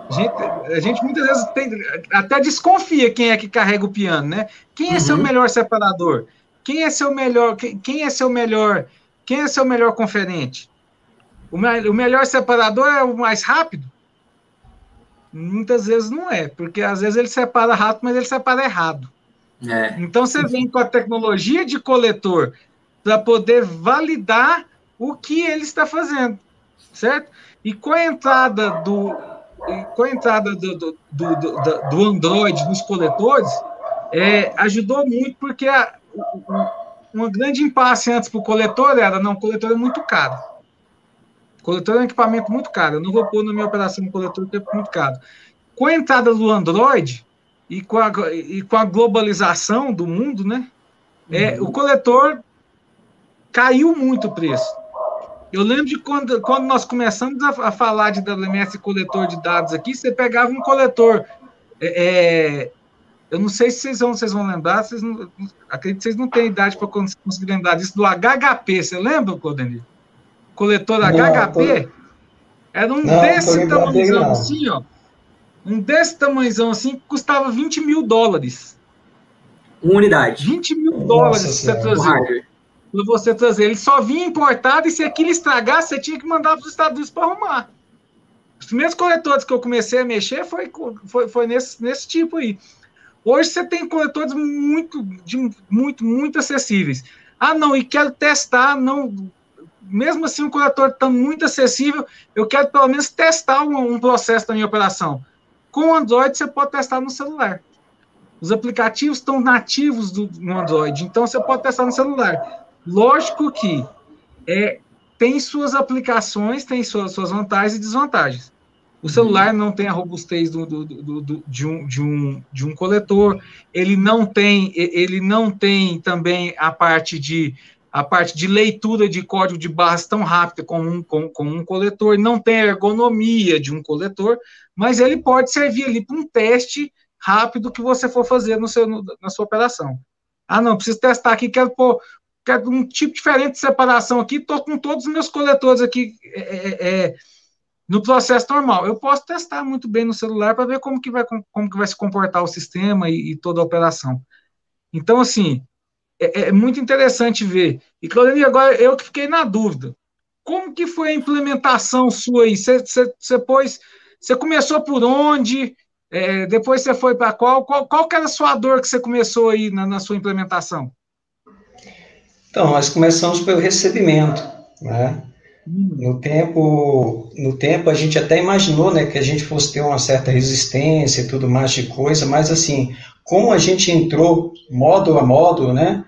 A gente, a gente muitas vezes tem, até desconfia quem é que carrega o piano, né? Quem é uhum. seu melhor separador? Quem é seu melhor? Quem, quem, é seu melhor? Quem é seu melhor conferente? O, o melhor separador é o mais rápido? Muitas vezes não é, porque às vezes ele separa rápido, mas ele separa errado. É. Então você vem com a tecnologia de coletor para poder validar o que ele está fazendo, certo? E com a entrada do, com a entrada do, do, do, do Android nos coletores, é, ajudou muito, porque a, uma grande impasse antes para o coletor era, não, o coletor é muito caro. O coletor é um equipamento muito caro. Eu não vou pôr na minha operação um coletor porque é muito caro. Com a entrada do Android e com a, e com a globalização do mundo, né? É, o coletor caiu muito o preço. Eu lembro de quando, quando nós começamos a, a falar de WMS coletor de dados aqui, você pegava um coletor. É, é, eu não sei se vocês vão, vocês vão lembrar, vocês não, acredito que vocês não têm idade para conseguir lembrar disso, do HHP. Você lembra, Claudenir? Coletor não, HHP? Tô... Era um não, desse tamanhozão assim, ó. Um desse tamanhozão assim, que custava 20 mil dólares. Uma unidade. 20 mil dólares você trazia para você trazer. Ele só vinha importado e se aquilo estragasse, você tinha que mandar para os Estados Unidos para arrumar. primeiros coletores que eu comecei a mexer foi, foi, foi nesse, nesse tipo aí. Hoje você tem coletores muito, de, muito, muito acessíveis. Ah, não, e quero testar, não. Mesmo assim, o coletor está muito acessível, eu quero pelo menos testar um, um processo da minha operação. Com o Android, você pode testar no celular. Os aplicativos estão nativos do, no Android, então você pode testar no celular. Lógico que é, tem suas aplicações, tem suas, suas vantagens e desvantagens. O celular não tem a robustez do, do, do, de, um, de, um, de um coletor, ele não tem, ele não tem também a parte de a parte de leitura de código de barras tão rápida como um, como, como um coletor, não tem a ergonomia de um coletor, mas ele pode servir ali para um teste rápido que você for fazer no seu, no, na sua operação. Ah, não, preciso testar aqui, quero pôr quero um tipo diferente de separação aqui, estou com todos os meus coletores aqui é, é, é, no processo normal. Eu posso testar muito bem no celular para ver como que, vai, como que vai se comportar o sistema e, e toda a operação. Então, assim, é, é muito interessante ver. E, Claudine, agora eu que fiquei na dúvida. Como que foi a implementação sua aí? Você, você começou por onde? É, depois você foi para qual? qual? Qual que era a sua dor que você começou aí na, na sua implementação? Então, nós começamos pelo recebimento, né? No tempo, no tempo a gente até imaginou, né, que a gente fosse ter uma certa resistência e tudo mais de coisa, mas assim, como a gente entrou módulo a módulo, né,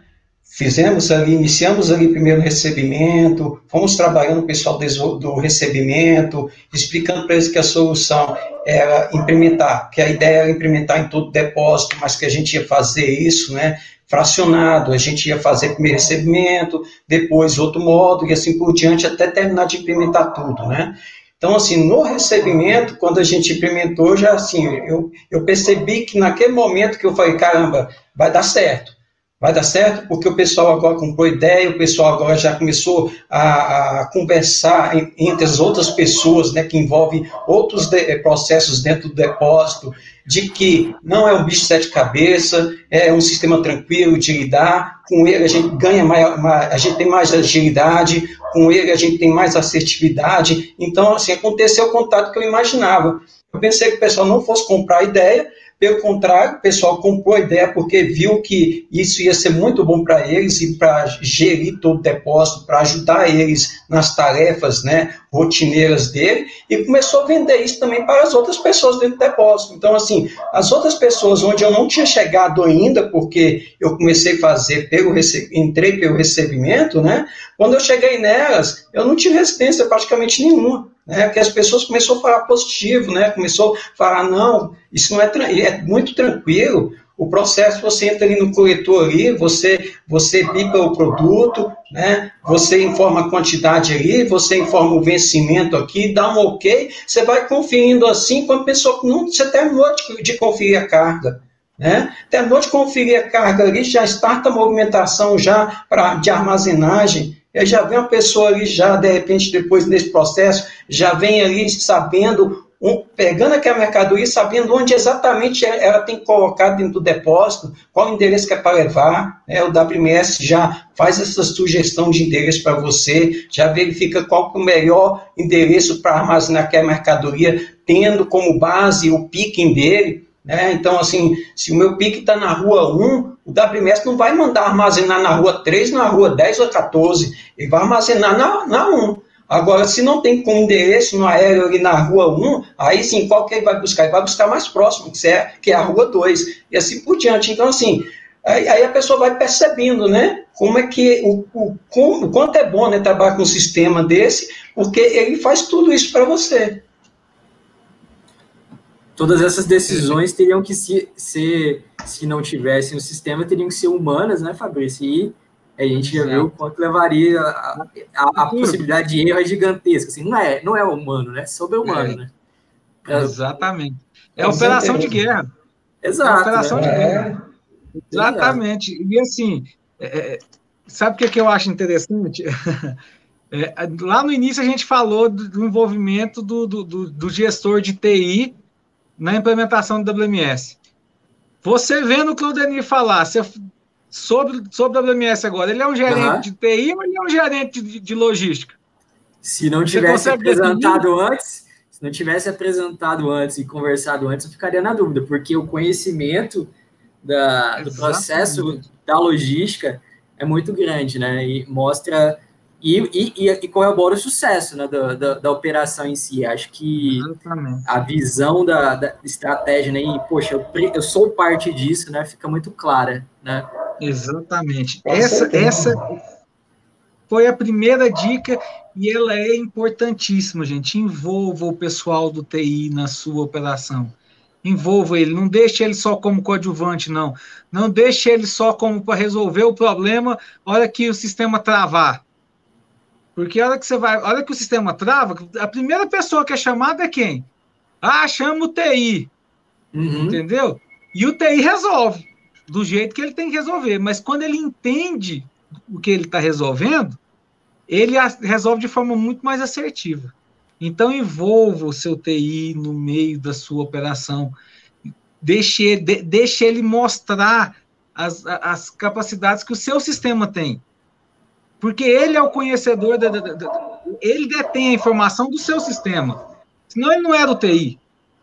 fizemos ali, iniciamos ali primeiro o recebimento, fomos trabalhando o pessoal do recebimento, explicando para eles que a solução era implementar, que a ideia era implementar em todo depósito, mas que a gente ia fazer isso, né, fracionado, a gente ia fazer primeiro recebimento, depois outro modo e assim por diante, até terminar de implementar tudo, né. Então, assim, no recebimento, quando a gente implementou, já assim, eu, eu percebi que naquele momento que eu falei, caramba, vai dar certo vai dar certo, porque o pessoal agora comprou ideia, o pessoal agora já começou a, a conversar entre as outras pessoas, né, que envolvem outros de, eh, processos dentro do depósito, de que não é um bicho de sete cabeças, é um sistema tranquilo de lidar, com ele a gente ganha mais, a gente tem mais agilidade, com ele a gente tem mais assertividade, então, assim, aconteceu o contato que eu imaginava. Eu pensei que o pessoal não fosse comprar ideia, pelo contrário, o pessoal comprou a ideia porque viu que isso ia ser muito bom para eles e para gerir todo o depósito, para ajudar eles nas tarefas né, rotineiras dele, e começou a vender isso também para as outras pessoas dentro do depósito. Então, assim, as outras pessoas onde eu não tinha chegado ainda, porque eu comecei a fazer pelo entrei pelo recebimento, né? Quando eu cheguei nelas, eu não tive resistência praticamente nenhuma né, que as pessoas começaram a falar positivo, né, começou a falar, não, isso não é, é muito tranquilo, o processo, você entra ali no corretor ali, você, você bipa o produto, né, você informa a quantidade ali, você informa o vencimento aqui, dá um ok, você vai conferindo assim, com a pessoa não, você terminou de, de conferir a carga, né? Terminou de conferir a carga ali, já starta a movimentação já pra, de armazenagem, já vem uma pessoa ali, já de repente, depois desse processo, já vem ali sabendo, um, pegando aquela mercadoria, sabendo onde exatamente ela tem que colocar dentro do depósito, qual endereço que é para levar. Né? O WMS já faz essa sugestão de endereço para você, já verifica qual é o melhor endereço para armazenar aquela mercadoria, tendo como base o picking dele. Né? Então, assim, se o meu pique está na rua 1, o WMS não vai mandar armazenar na rua 3, na rua 10 ou 14, ele vai armazenar na, na 1. Agora, se não tem com endereço no aéreo ali na rua 1, aí sim, qual que ele vai buscar? Ele vai buscar mais próximo, que é, que é a rua 2, e assim por diante. Então, assim, aí, aí, a pessoa vai percebendo, né, como é que, o, o, como, o quanto é bom, né, trabalhar com um sistema desse, porque ele faz tudo isso para você todas essas decisões teriam que se, ser, se não tivessem o sistema, teriam que ser humanas, né, Fabrício? E a gente já viu o quanto levaria a, a, a, possibilidade de erro é gigantesca. Assim, não é, não é humano, né? Sobre-humano, é. né? É, Exatamente. É operação de guerra. Exato. É operação né? de guerra. Exatamente. E assim, é, sabe o que, que eu acho interessante? (laughs) É, lá no início a gente falou do, do envolvimento do, do, do, gestor de TI na implementação do WMS. Você vendo o que o Denis falar você, sobre, sobre o WMS agora, ele é um gerente uhum. de TI ou ele é um gerente de, de logística? Se não tivesse apresentado antes, Se não tivesse apresentado antes e conversado antes, eu ficaria na dúvida, porque o conhecimento da, do processo da logística é muito grande, né? E mostra e, e, e corrobora o sucesso né, da, da, da, operação em si. Acho que Exatamente. a visão da, da estratégia, né? E, poxa, eu, eu sou parte disso, né? Fica muito clara, né? Exatamente. Essa, essa foi a primeira dica e ela é importantíssima, gente. Envolva o pessoal do TI na sua operação. Envolva ele, não deixe ele só como coadjuvante, não. Não deixe ele só como para resolver o problema, hora que o sistema travar. Porque a hora que você vai, a hora que o sistema trava, a primeira pessoa que é chamada é quem? Ah, chama o TI. Uhum. Entendeu? E o TI resolve do jeito que ele tem que resolver. Mas quando ele entende o que ele está resolvendo, ele resolve de forma muito mais assertiva. Então, envolva o seu TI no meio da sua operação. Deixe, de, deixe ele mostrar as, as capacidades que o seu sistema tem. Porque ele é o conhecedor, da, da, da, ele detém a informação do seu sistema. Senão ele não era o TI.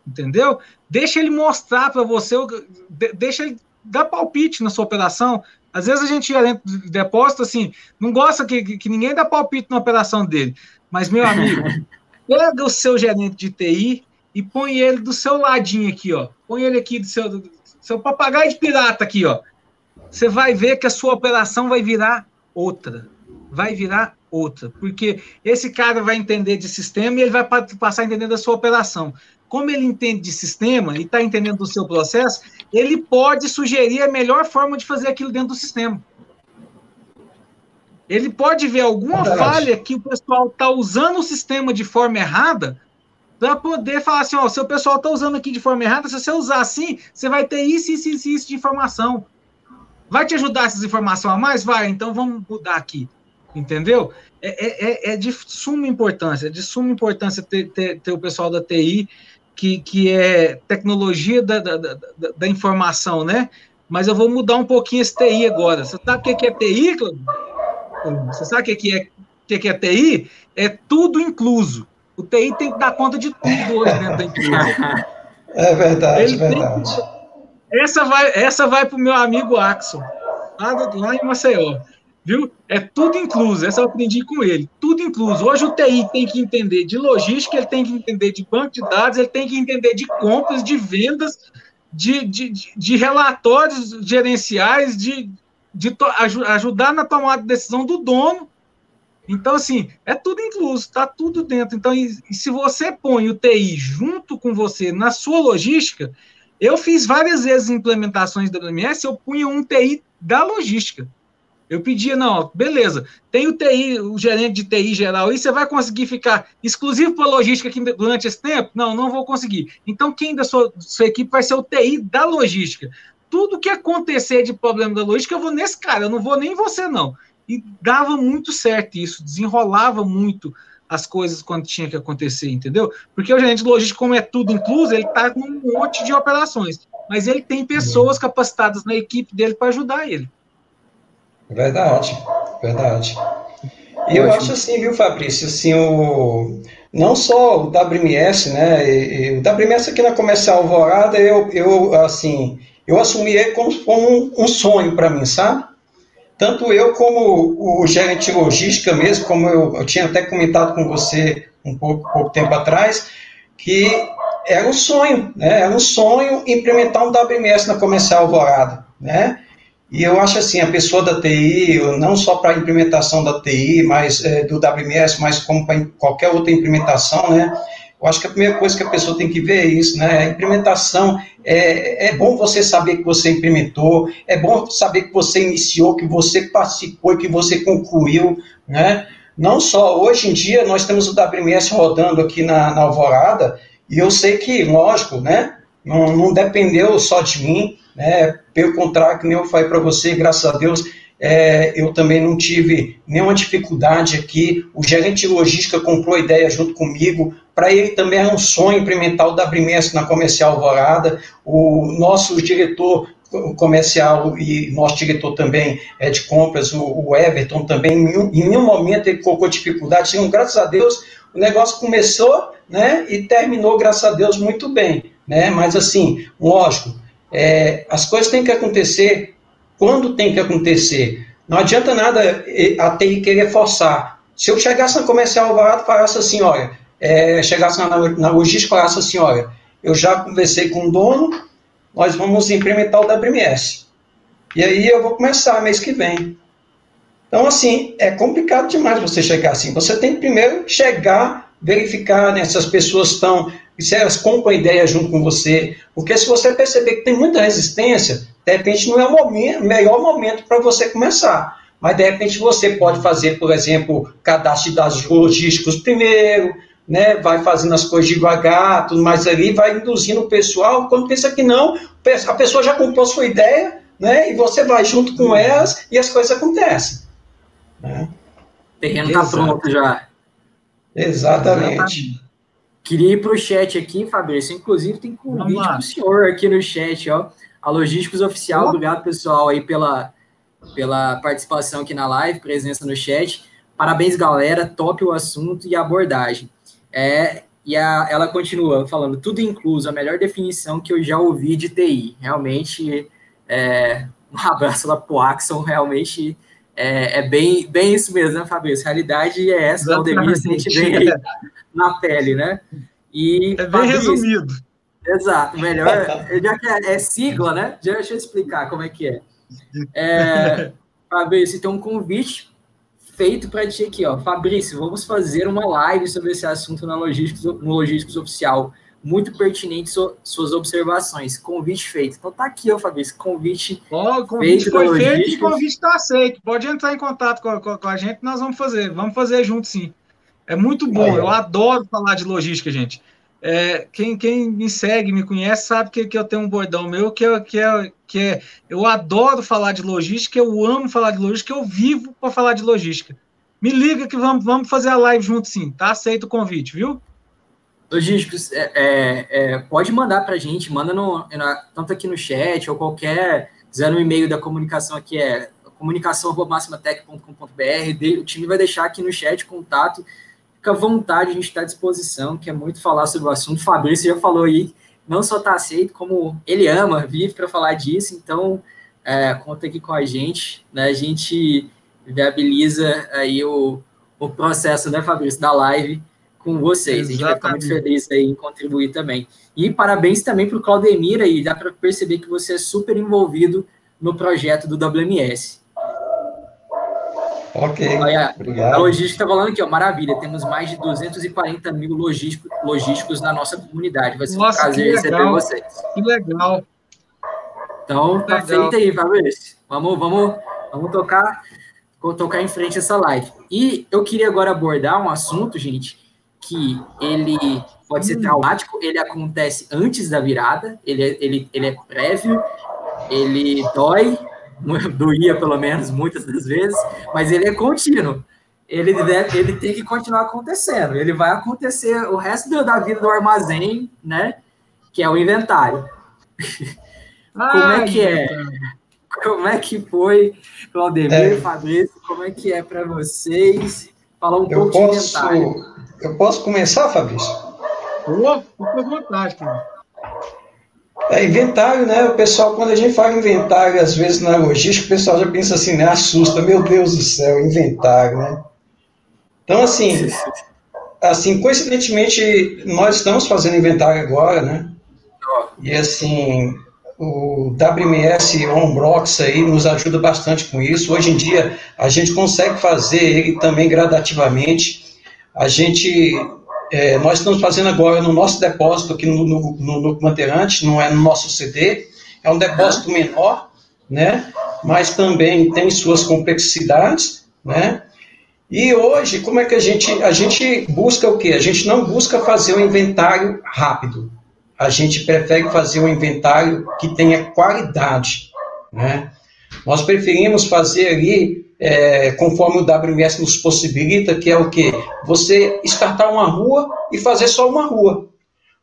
Entendeu? Deixa ele mostrar para você, deixa ele dar palpite na sua operação. Às vezes a gente gerente de depósito, assim, não gosta que, que ninguém dá palpite na operação dele. Mas, meu amigo, (laughs) pega o seu gerente de TI e põe ele do seu ladinho aqui, ó. Põe ele aqui do seu, do seu papagaio de pirata aqui, ó. Você vai ver que a sua operação vai virar outra. Vai virar outra. Porque esse cara vai entender de sistema e ele vai passar a entender da sua operação. Como ele entende de sistema e está entendendo do seu processo, ele pode sugerir a melhor forma de fazer aquilo dentro do sistema. Ele pode ver alguma Verdade. falha que o pessoal está usando o sistema de forma errada para poder falar assim, ó, se o pessoal está usando aqui de forma errada, se você usar assim, você vai ter isso, isso, isso, isso de informação. Vai te ajudar essas informações a mais? Vai, então vamos mudar aqui. Entendeu? É, é, é de suma importância, é de suma importância ter, ter, ter o pessoal da TI que, que é tecnologia da, da, da, da, informação, né? Mas eu vou mudar um pouquinho esse TI agora. Você sabe o que é TI, Cláudio? Você sabe o que é, o que é TI? É tudo incluso. O TI tem que dar conta de tudo hoje dentro da empresa. (laughs) É verdade, Ele verdade. Que... Essa vai, essa vai para o meu amigo Axel, lá, lá em Maceió viu? É tudo incluso, essa eu aprendi com ele, tudo incluso. Hoje o TI tem que entender de logística, ele tem que entender de banco de dados, ele tem que entender de compras, de vendas, de, de, de relatórios gerenciais, de, de to, ajudar na tomada de decisão do dono. Então, assim, é tudo incluso, está tudo dentro. Então, e, e se você põe o TI junto com você na sua logística, eu fiz várias vezes implementações da WMS, eu punha um TI da logística. Eu pedia, não, beleza, tem o TI, o gerente de TI geral, e você vai conseguir ficar exclusivo para logística aqui durante esse tempo? Não, não vou conseguir. Então, quem da sua, sua equipe vai ser o TI da logística. Tudo que acontecer de problema da logística, eu vou nesse cara, eu não vou nem você, não. E dava muito certo isso, desenrolava muito as coisas quando tinha que acontecer, entendeu? Porque o gerente de logística, como é tudo incluso, ele está com um monte de operações, mas ele tem pessoas capacitadas na equipe dele para ajudar ele. Verdade, verdade. E eu acho assim, viu, Fabrício, assim, o, não só o WMS, né, e, e, o WMS aqui na Comercial Alvorada, eu, eu assim, eu assumi ele como, como um, um sonho para mim, sabe? Tanto eu como o gerente de logística mesmo, como eu, eu tinha até comentado com você um pouco, pouco tempo atrás, que era um sonho, né, era um sonho implementar um WMS na Comercial Alvorada, né? E eu acho assim, a pessoa da TI, não só para a implementação da TI, mas é, do WMS, mas como para qualquer outra implementação, né? Eu acho que a primeira coisa que a pessoa tem que ver é isso, né? A implementação, é, é bom você saber que você implementou, é bom saber que você iniciou, que você participou, que você concluiu, né? Não só, hoje em dia, nós temos o WMS rodando aqui na, na Alvorada, e eu sei que, lógico, né? Não, não dependeu só de mim, né? Pelo contrário, que eu falei para você, graças a Deus, é, eu também não tive nenhuma dificuldade aqui. O gerente de logística comprou a ideia junto comigo. Para ele também era um sonho implementar o WMS na Comercial Alvorada. O nosso diretor comercial e nosso diretor também é de compras, o, o Everton também, em, em nenhum momento ele colocou dificuldade. Então, graças a Deus, o negócio começou né? E terminou, graças a Deus, muito bem, né? Mas assim, lógico, é, as coisas têm que acontecer quando tem que acontecer. Não adianta nada a TI querer forçar. Se eu chegasse na comercial barato, falasse assim, olha, é, chegasse na, na logística, falasse assim, olha, eu já conversei com o dono, nós vamos implementar o WMS. E aí eu vou começar mês que vem. Então, assim, é complicado demais você chegar assim. Você tem que primeiro chegar, verificar né, se as pessoas estão, se elas compram a ideia junto com você. Porque se você perceber que tem muita resistência, de repente não é o momento, melhor momento para você começar. Mas de repente você pode fazer, por exemplo, cadastro de dados logísticos primeiro, né, vai fazendo as coisas devagar, tudo mais ali, vai induzindo o pessoal. Quando pensa que não, a pessoa já comprou sua ideia, né, e você vai junto com elas e as coisas acontecem. Né? O terreno está pronto já. Exatamente. Queria ir para o chat aqui, Fabrício. Inclusive, tem convite para o senhor aqui no chat, ó. A Logísticos Oficial, oh. obrigado, pessoal, aí pela, pela participação aqui na live, presença no chat. Parabéns, galera. Top o assunto e a abordagem. É, e a, ela continua falando, tudo incluso, a melhor definição que eu já ouvi de TI. Realmente, é, um abraço lá pro Axon, realmente é, é, bem, bem isso mesmo, né, Fabrício? Realidade é essa, o Aldemir, a gente vem aí (laughs) na pele, né? E, é bem Fabrício, resumido. Exato, melhor, (laughs) já que é, é, sigla, né? Deixa eu explicar como é que é. é (laughs) Fabrício, então um convite feito para ti aqui, ó. Fabrício, vamos fazer uma live sobre esse assunto na Logísticos, no Logísticos Oficial. Muito pertinente so, suas observações. Convite feito. Então tá aqui, ó, Fabrício. Convite. Ó, convite feito foi feito e convite está aceito. Pode entrar em contato com, com, com, a gente, nós vamos fazer. Vamos fazer junto, sim. É muito bom. Eu adoro falar de logística, gente. É, quem, quem me segue, me conhece, sabe que, que eu tenho um bordão meu que, é, que, é, que é. Eu adoro falar de logística, eu amo falar de logística, eu vivo para falar de logística. Me liga que vamos, vamos fazer a live junto sim, tá? Aceito o convite, viu? Logísticos, é, é, é pode mandar para a gente, manda no, tanto aqui no chat ou qualquer, quiser no e-mail da comunicação aqui, é comunicação.maximatec.com.br, o time vai deixar aqui no chat contato Fica à vontade, a gente está à disposição, quer muito falar sobre o assunto. O Fabrício já falou aí, não só está aceito, como ele ama, vive para falar disso, então é, conta aqui com a gente, né? A gente viabiliza aí o, o processo, né, Fabrício, da live com vocês. Exatamente. A gente vai ficar muito feliz aí em contribuir também. E parabéns também para o Claudemir aí, dá para perceber que você é super envolvido no projeto do WMS. Ok, Olha, obrigado. A logística está falando aqui, ó, maravilha, temos mais de 240 mil logísticos, logísticos na nossa comunidade. Vai ser nossa, um prazer receber vocês. Que legal. Então, tá feito aí, Fabrício. Vamos, vamos, vamos tocar, tocar em frente essa live. E eu queria agora abordar um assunto, gente, que ele pode ser hum. traumático, ele acontece antes da virada, ele, é, ele, ele é prévio, ele dói, (laughs) doía pelo menos muitas das vezes, mas ele é contínuo. Ele, deve, ele tem que continuar acontecendo. Ele vai acontecer o resto da vida do armazém, né? Que é o inventário. (laughs) como é que é? Como é que foi, Claudemir, é. Fabrício? Como é que é para vocês? Falar um eu pouco posso, de inventário. Eu posso começar, Fabrício? Oh, fica à vontade, cara. É, inventário, né? O pessoal, quando a gente fala inventário, às vezes na logística, o pessoal já pensa assim, né? Assusta, meu Deus do céu, inventário, né? Então, assim, assim, coincidentemente, nós estamos fazendo inventário agora, né? E assim, o WMS Onbrox aí nos ajuda bastante com isso. Hoje em dia, a gente consegue fazer ele também gradativamente. A gente é, nós estamos fazendo agora no nosso depósito aqui no, no, no, no não é no nosso CD, é um depósito menor, né? Mas também tem suas complexidades, né? E hoje, como é que a gente, a gente busca o quê? A gente não busca fazer um inventário rápido. A gente prefere fazer um inventário que tenha qualidade, né? Nós preferimos fazer ali é, conforme o WMS nos possibilita, que é o quê? Você startar uma rua e fazer só uma rua.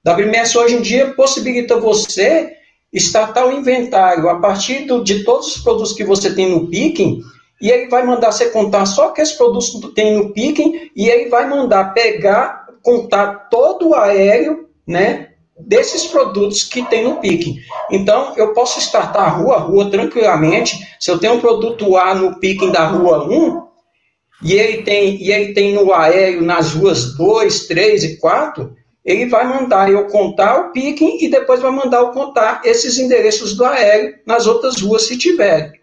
WMS hoje em dia possibilita você startar o inventário a partir do, de todos os produtos que você tem no picking, e ele vai mandar você contar só aqueles produtos que tem no picking, e ele vai mandar pegar, contar todo o aéreo, né, desses produtos que tem no picking. Então, eu posso startar a rua, a rua tranquilamente. Se eu tenho um produto A no picking da rua 1, e ele tem, e ele tem no aéreo nas ruas 2, 3 e 4, ele vai mandar eu contar o picking e depois vai mandar eu contar esses endereços do aéreo nas outras ruas se tiver.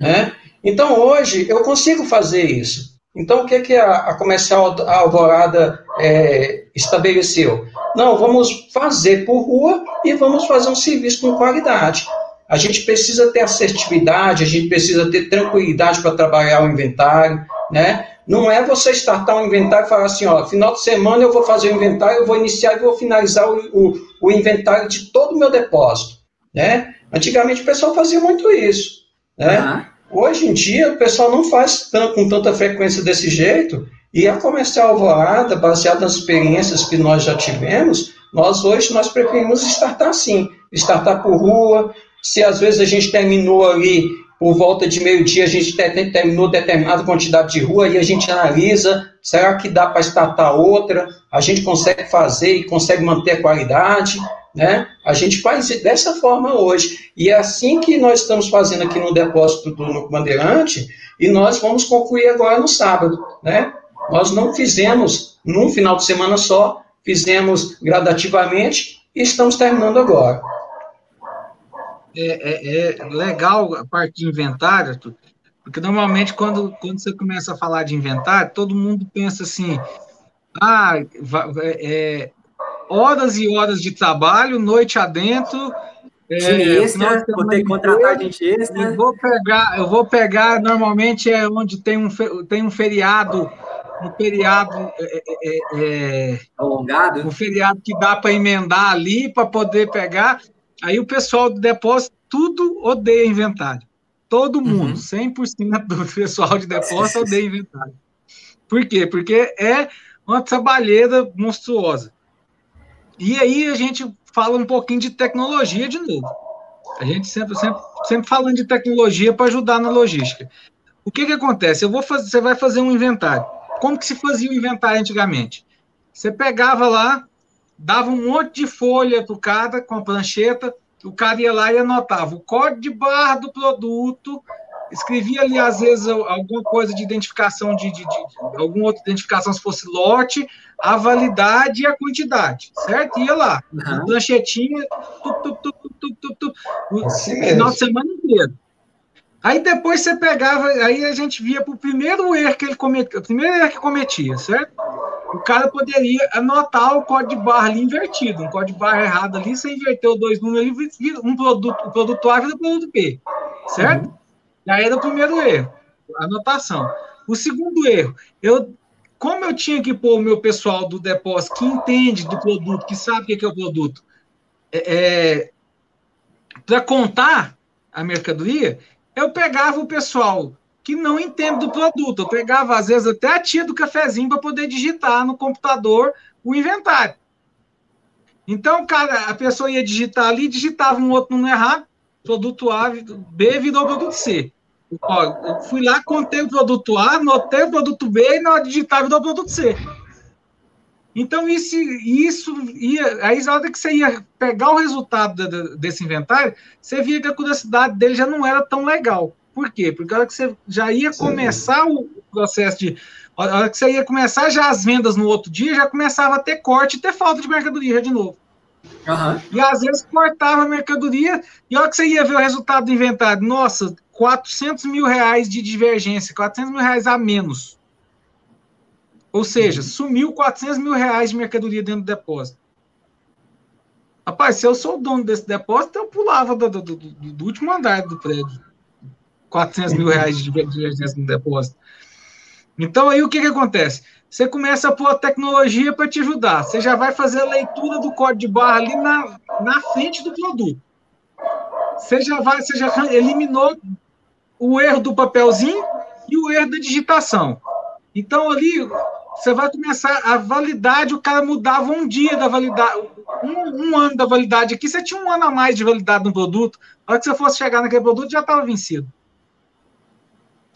Né? Então, hoje, eu consigo fazer isso. Então, o que, que a, a comercial Alvorada é, estabeleceu? Não, vamos fazer por rua e vamos fazer um serviço com qualidade. A gente precisa ter assertividade, a gente precisa ter tranquilidade para trabalhar o inventário, né? Não é você startar um inventário e falar assim, ó, final de semana eu vou fazer o inventário, eu vou iniciar e vou finalizar o, o, o inventário de todo o meu depósito, né? Antigamente o pessoal fazia muito isso, né? Uhum. Hoje em dia o pessoal não faz tanto, com tanta frequência desse jeito e a comercial alvorada, baseada nas experiências que nós já tivemos, nós hoje nós preferimos startar assim, startar por rua, se às vezes a gente terminou ali por volta de meio-dia a gente terminou determinada quantidade de rua e a gente analisa, será que dá para estatar outra? A gente consegue fazer e consegue manter a qualidade, né? A gente faz dessa forma hoje. E é assim que nós estamos fazendo aqui no depósito do Bandeirante e nós vamos concluir agora no sábado, né? Nós não fizemos num final de semana só, fizemos gradativamente e estamos terminando agora é, é, é legal a parte de inventário, porque normalmente quando, quando você começa a falar de inventário, todo mundo pensa assim, ah, é, horas e horas de trabalho, noite adentro, é, extra, vou ter que contratar gente extra. Eu vou pegar, eu vou pegar, normalmente é onde tem um, tem um feriado, um feriado é, é, é, é alongado, um feriado que dá para emendar ali para poder pegar. Aí o pessoal do depósito tudo odeia inventário. Todo uhum. mundo, uhum. 100% do pessoal de depósito (laughs) odeia inventário. Por quê? Porque é uma trabalheira monstruosa. E aí a gente fala um pouquinho de tecnologia de novo. A gente sempre, sempre, sempre falando de tecnologia para ajudar na logística. O que, que acontece? Eu vou fazer, você vai fazer um inventário. Como que se fazia o inventário antigamente? Você pegava lá, dava um monte de folha para cada com a prancheta, o cara ia lá e anotava o código de barra do produto, escrevia ali, às vezes, alguma coisa de identificação de, de, de, alguma outra identificação, se fosse lote, a validade e a quantidade, certo? Ia lá, uhum. pranchetinha, tu, tu, tu, o assim final de semana inteiro. Aí depois você pegava, aí a gente via para o primeiro erro que ele cometia, o primeiro erro que cometia, certo? o cara poderia anotar o código de barra ali invertido, um código de barra errado ali, você inverteu dois números, um produto, o produto A vira o produto B, certo? Uhum. Aí era o primeiro erro, anotação. O segundo erro, eu, como eu tinha que pôr o meu pessoal do depósito que entende do produto, que sabe o que é o produto, é, é para contar a mercadoria, eu pegava o pessoal que não entende do produto. Eu pegava, às vezes, até a tia do cafezinho para poder digitar no computador o inventário. Então, cara, a pessoa ia digitar ali, digitava um outro número errado, produto A, B virou produto C. Ó, eu fui lá, contei o produto A, anotei o produto B e na de digitar virou produto C. Então, isso, isso ia. Aí, na hora que você ia pegar o resultado desse inventário, você via que a curiosidade dele já não era tão legal. Por quê? Porque a hora que você já ia começar o processo de. A hora que você ia começar já as vendas no outro dia, já começava a ter corte e ter falta de mercadoria de novo. Uhum. E às vezes cortava a mercadoria, e a hora que você ia ver o resultado do inventário, nossa, 400 mil reais de divergência, 400 mil reais a menos. Ou seja, uhum. sumiu 400 mil reais de mercadoria dentro do depósito. Rapaz, se eu sou o dono desse depósito, eu pulava do, do, do, do último andar do prédio. 400 mil reais de divergência no depósito. Então, aí o que, que acontece? Você começa a pôr a tecnologia para te ajudar. Você já vai fazer a leitura do código de barra ali na, na frente do produto. Você já vai, você já eliminou o erro do papelzinho e o erro da digitação. Então, ali, você vai começar a validade, o cara mudava um dia da validade, um, um, ano da validade aqui, você tinha um ano a mais de validade no produto. A hora que você fosse chegar naquele produto, já estava vencido.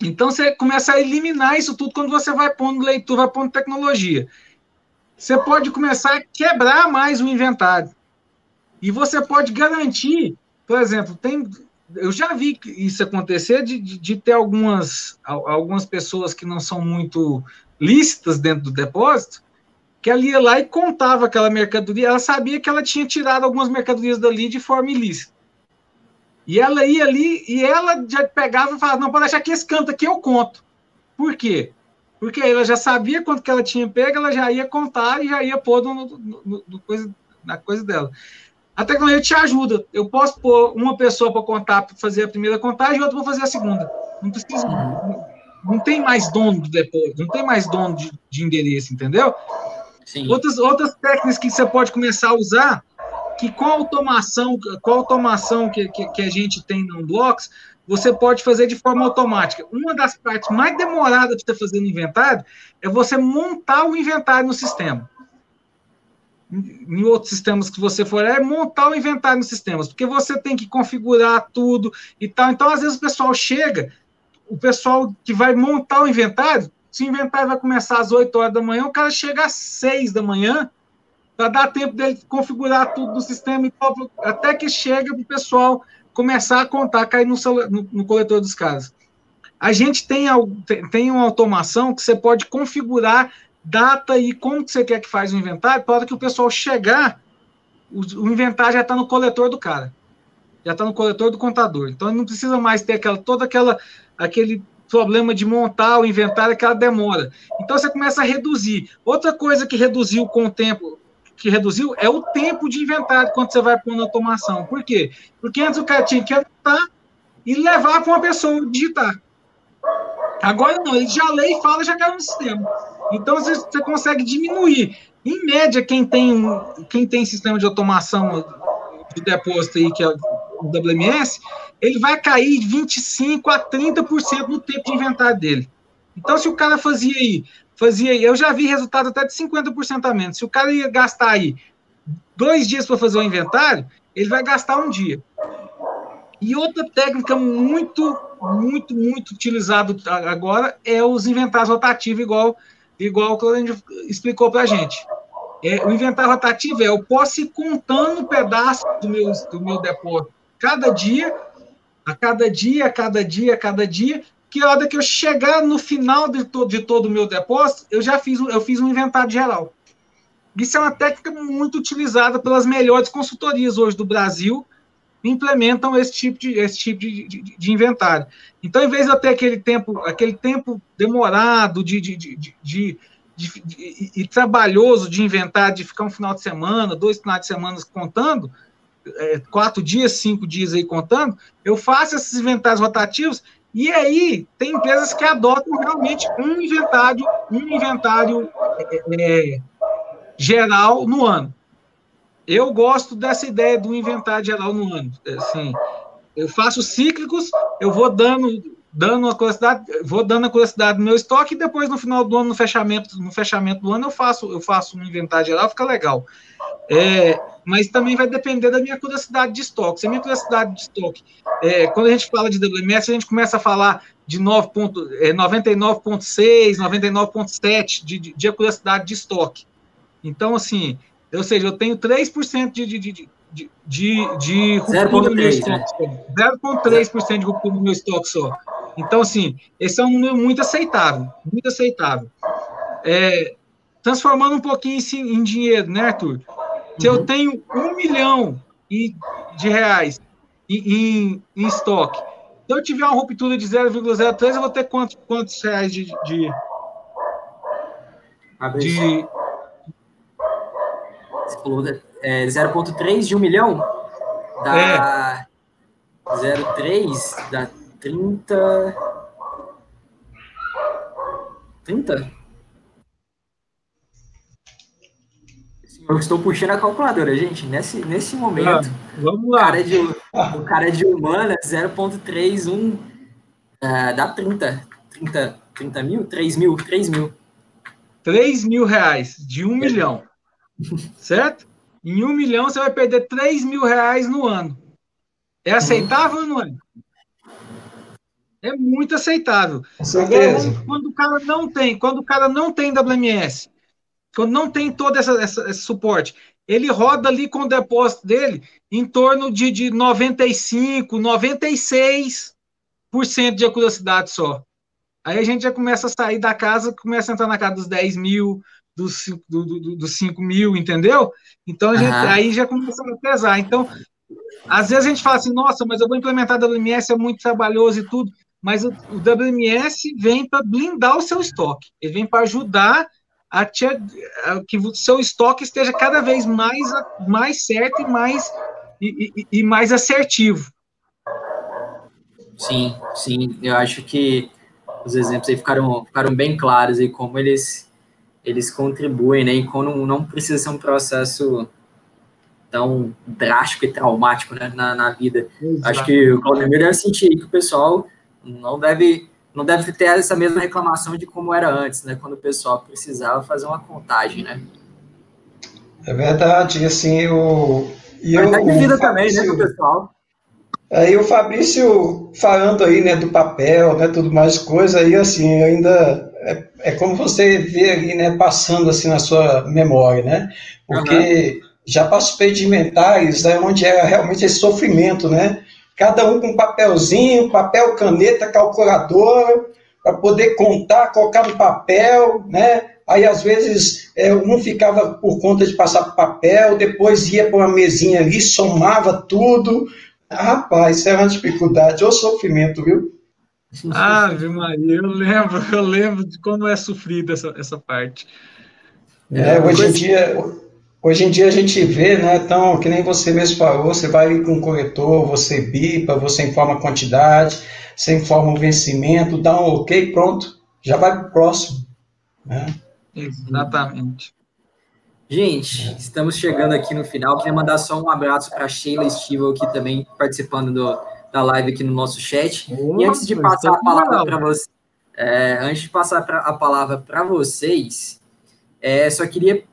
Então você começa a eliminar isso tudo quando você vai pondo leitura, vai pondo tecnologia. você pode começar a quebrar mais o inventário. E você pode garantir, por exemplo, tem, eu já vi isso acontecer de, de, de ter algumas, algumas pessoas que não são muito lícitas dentro do depósito, que ela ia lá e contava aquela mercadoria, ela sabia que ela tinha tirado algumas mercadorias dali de forma ilícita. E ela ia ali e ela já pegava e falava: Não, pode deixar que esse canto aqui eu conto. Por quê? Porque ela já sabia quanto que ela tinha pego, ela já ia contar e já ia pôr no, no, no coisa, na coisa dela. A tecnologia te ajuda. Eu posso pôr uma pessoa para contar, para fazer a primeira contagem e outra para fazer a segunda. Não precisa. Não, não tem mais dono do depósito, não tem mais dono de, de endereço, entendeu? Sim. Outras, outras técnicas que você pode começar a usar, que com a automação, com automação que, que, que a gente tem no Blocks, você pode fazer de forma automática. Uma das partes mais demoradas de estar fazendo inventário é você montar o inventário no sistema. Em outros sistemas que você for, é montar o inventário nos sistemas, porque você tem que configurar tudo e tal. Então, às vezes, o pessoal chega, o pessoal que vai montar o inventário, se o inventário vai começar às 8 horas da manhã, o cara chega às 6 da manhã, para dar tempo dele configurar tudo no sistema tal, até que chega para o pessoal começar a contar, cair no, no, no coletor dos casos. A gente tem, tem uma automação que você pode configurar data e como que você quer que faz o inventário, para que o pessoal chegar, o, o inventário já está no coletor do cara. Já está no coletor do contador. Então não precisa mais ter aquela, toda aquela aquele problema de montar o inventário, aquela demora. Então você começa a reduzir. Outra coisa que reduziu com o tempo, que reduziu é o tempo de inventário quando você vai pôr na automação. Por quê? Porque antes o cara tinha que anotar e levar para uma pessoa digitar. Agora não, ele já lê e fala, já cai no sistema. Então você, você, consegue diminuir. Em média, quem tem, quem tem sistema de automação de depósito aí, que é o WMS, ele vai cair 25% a 30% no tempo de inventário dele. Então, se o cara fazia aí fazia. Eu já vi resultado até de 50% a menos. Se o cara ia gastar aí dois dias para fazer o inventário, ele vai gastar um dia. E outra técnica muito, muito, muito utilizada agora é os inventários rotativos, igual, igual o gente explicou para a gente. É, o inventário rotativo é eu posso ir contando pedaços do meu, do meu depósito cada dia, a cada dia, a cada dia, a cada dia, que a hora que eu chegar no final de, to de todo o meu depósito, eu já fiz, eu fiz um inventário geral. Isso é uma técnica muito utilizada pelas melhores consultorias hoje do Brasil, implementam esse tipo de, esse tipo de, de, de inventário. Então, em vez de eu ter aquele tempo, aquele tempo demorado de, de, de, de, de, e trabalhoso de inventário, de ficar um final de semana, dois finais de semana contando, é, quatro dias, cinco dias aí contando, eu faço esses inventários rotativos e aí, tem empresas que adotam realmente um inventário, um inventário é, é, geral no ano. Eu gosto dessa ideia do inventário geral no ano. Assim, eu faço cíclicos, eu vou dando dando a curiosidade, vou dando a curiosidade do meu estoque e depois no final do ano, no fechamento, no fechamento do ano, eu faço, eu faço um inventário geral, fica legal. É, mas também vai depender da minha curiosidade de estoque. Se a minha curiosidade de estoque, é, quando a gente fala de WMS, a gente começa a falar de 99,6, 99,7 de, de, de curiosidade de estoque. Então, assim, ou seja, eu tenho 3% de, de, de, de, de, de ruptura no meu estoque. 0,3% de ruptura no meu estoque só. Então, assim, esse é um número muito aceitável, muito aceitável. É, transformando um pouquinho em, em dinheiro, né, Arthur? Se uhum. eu tenho um milhão de reais em, em, estoque, se eu tiver uma ruptura de 0,03, eu vou ter quantos, quantos reais de. de, de... Você falou é, 0,3 de um milhão? Dá é. 0,3 dá 30. 30? Eu estou puxando a calculadora, gente. Nesse, nesse momento. Ah, vamos lá. O cara de, o cara de humana, 0,31 uh, dá 30. 30. 30 mil? 3 mil? 3 mil. 3 mil reais de 1 é. milhão. Certo? Em 1 milhão você vai perder 3 mil reais no ano. É aceitável ou não é? É muito aceitável. Agora, quando o cara não tem, quando o cara não tem WMS, quando não tem todo essa, essa, esse suporte, ele roda ali com o depósito dele em torno de, de 95, 96% de acuracidade só. Aí a gente já começa a sair da casa, começa a entrar na casa dos 10 mil, dos, do, do, dos 5 mil, entendeu? Então gente, uhum. aí já começa a pesar. Então, às vezes a gente fala assim, nossa, mas eu vou implementar WMS, é muito trabalhoso e tudo, mas o, o WMS vem para blindar o seu estoque, ele vem para ajudar a, te, a, que o seu estoque esteja cada vez mais, mais certo e mais, e, e, e mais assertivo. Sim, sim, eu acho que os exemplos aí ficaram, ficaram bem claros aí como eles, eles contribuem, né, e como não precisa ser um processo tão drástico e traumático né, na, na vida. Exato. Acho que o Claudemir deve sentir que o pessoal não deve não deve ter essa mesma reclamação de como era antes, né, quando o pessoal precisava fazer uma contagem, né? É verdade, assim, o e eu, tá de vida também, né, pessoal. Aí o Fabrício falando aí, né, do papel, né, tudo mais coisa, aí assim, ainda é, é como você vê ali, né, passando assim na sua memória, né, porque uhum já participei de inventários né, onde era realmente esse sofrimento, né? Cada um com um papelzinho, papel, caneta, calculadora, para poder contar, colocar no papel, né? Aí, às vezes, é, um ficava por conta de passar papel, depois ia para uma mesinha ali, somava tudo. Rapaz, isso era uma dificuldade, ou sofrimento, viu? Ave Maria, eu lembro, eu lembro de como é sofrida essa, essa parte. É, é hoje em dia Hoje em dia a gente vê, né, então, que nem você mesmo falou, você vai com o corretor, você bipa, você informa a quantidade, você informa o vencimento, dá um ok, pronto, já vai para o próximo. Né? Exatamente. Gente, estamos chegando aqui no final. Queria mandar só um abraço para Sheila Estival, aqui também participando do, da live aqui no nosso chat. e antes de passar a palavra para vocês, é, antes de passar pra, a palavra para vocês, é, só queria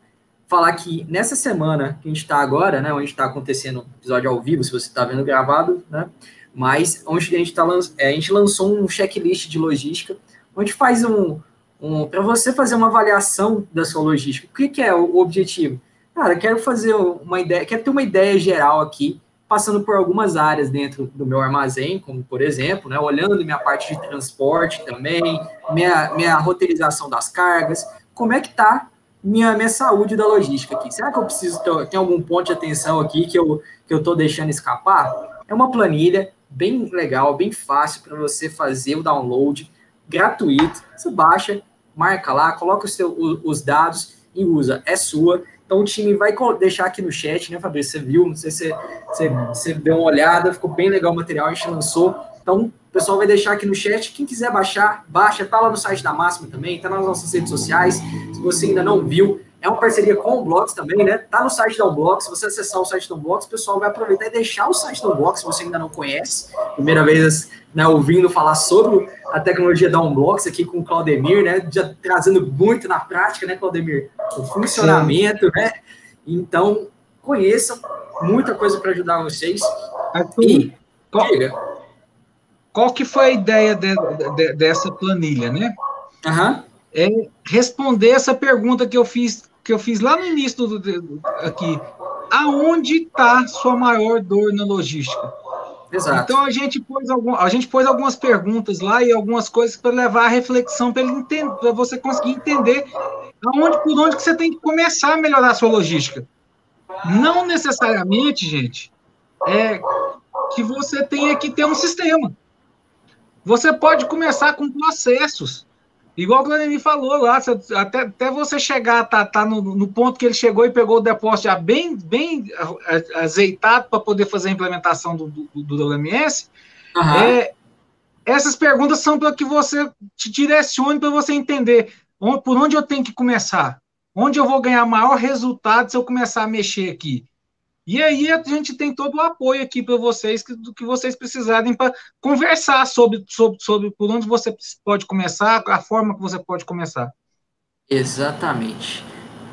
falar que nessa semana que a gente está agora, né, onde está acontecendo o episódio ao vivo, se você está vendo gravado, né, mas onde a gente, tá, é, a gente lançou um checklist de logística, onde faz um, um para você fazer uma avaliação da sua logística. O que, que é o objetivo? Cara, quero fazer uma ideia, quero ter uma ideia geral aqui, passando por algumas áreas dentro do meu armazém, como por exemplo, né, olhando minha parte de transporte também, minha, minha roteirização das cargas, como é que está minha, minha saúde da logística aqui. Será que eu preciso ter tem algum ponto de atenção aqui que eu que eu estou deixando escapar? É uma planilha bem legal, bem fácil para você fazer o download gratuito. Você baixa, marca lá, coloca seu, os dados e usa. É sua. Então o time vai deixar aqui no chat, né, Fabrício? Você viu? Não sei se você, você, deu uma olhada, ficou bem legal o material, a gente lançou. Então, o pessoal vai deixar aqui no chat. Quem quiser baixar, baixa. Tá lá no site da Máxima também, tá nas nossas redes sociais. Se você ainda não viu, é uma parceria com o Unblocks também, né? Tá no site da Unblocks. Se você acessar o site da Unblocks, o pessoal vai aproveitar e deixar o site da Unblocks, se você ainda não conhece. Primeira vez né, ouvindo falar sobre a tecnologia da Unblocks aqui com o Claudemir, né? Já trazendo muito na prática, né, Claudemir? O funcionamento, Sim. né? Então, conheçam muita coisa para ajudar vocês. Arthur, e, diga qual que foi a ideia de, de, dessa planilha, né? Uhum. É responder essa pergunta que eu fiz que eu fiz lá no início do, do aqui. Aonde está sua maior dor na logística? Exato. Então a gente pôs algum, a gente pôs algumas perguntas lá e algumas coisas para levar a reflexão para para você conseguir entender aonde por onde que você tem que começar a melhorar a sua logística. Não necessariamente, gente, é que você tenha que ter um sistema. Você pode começar com processos. Igual o Glenn falou lá, até, até você chegar, tá, tá no, no, ponto que ele chegou e pegou o depósito já bem, bem azeitado para poder fazer a implementação do, do, do WMS. Uhum. É, essas perguntas são para que você te direcione para você entender por onde eu tenho que começar. Onde eu vou ganhar maior resultado se eu começar a mexer aqui. E aí a gente tem todo o apoio aqui para vocês, do que vocês precisarem para conversar sobre, sobre, sobre por onde você pode começar, a forma que você pode começar. Exatamente.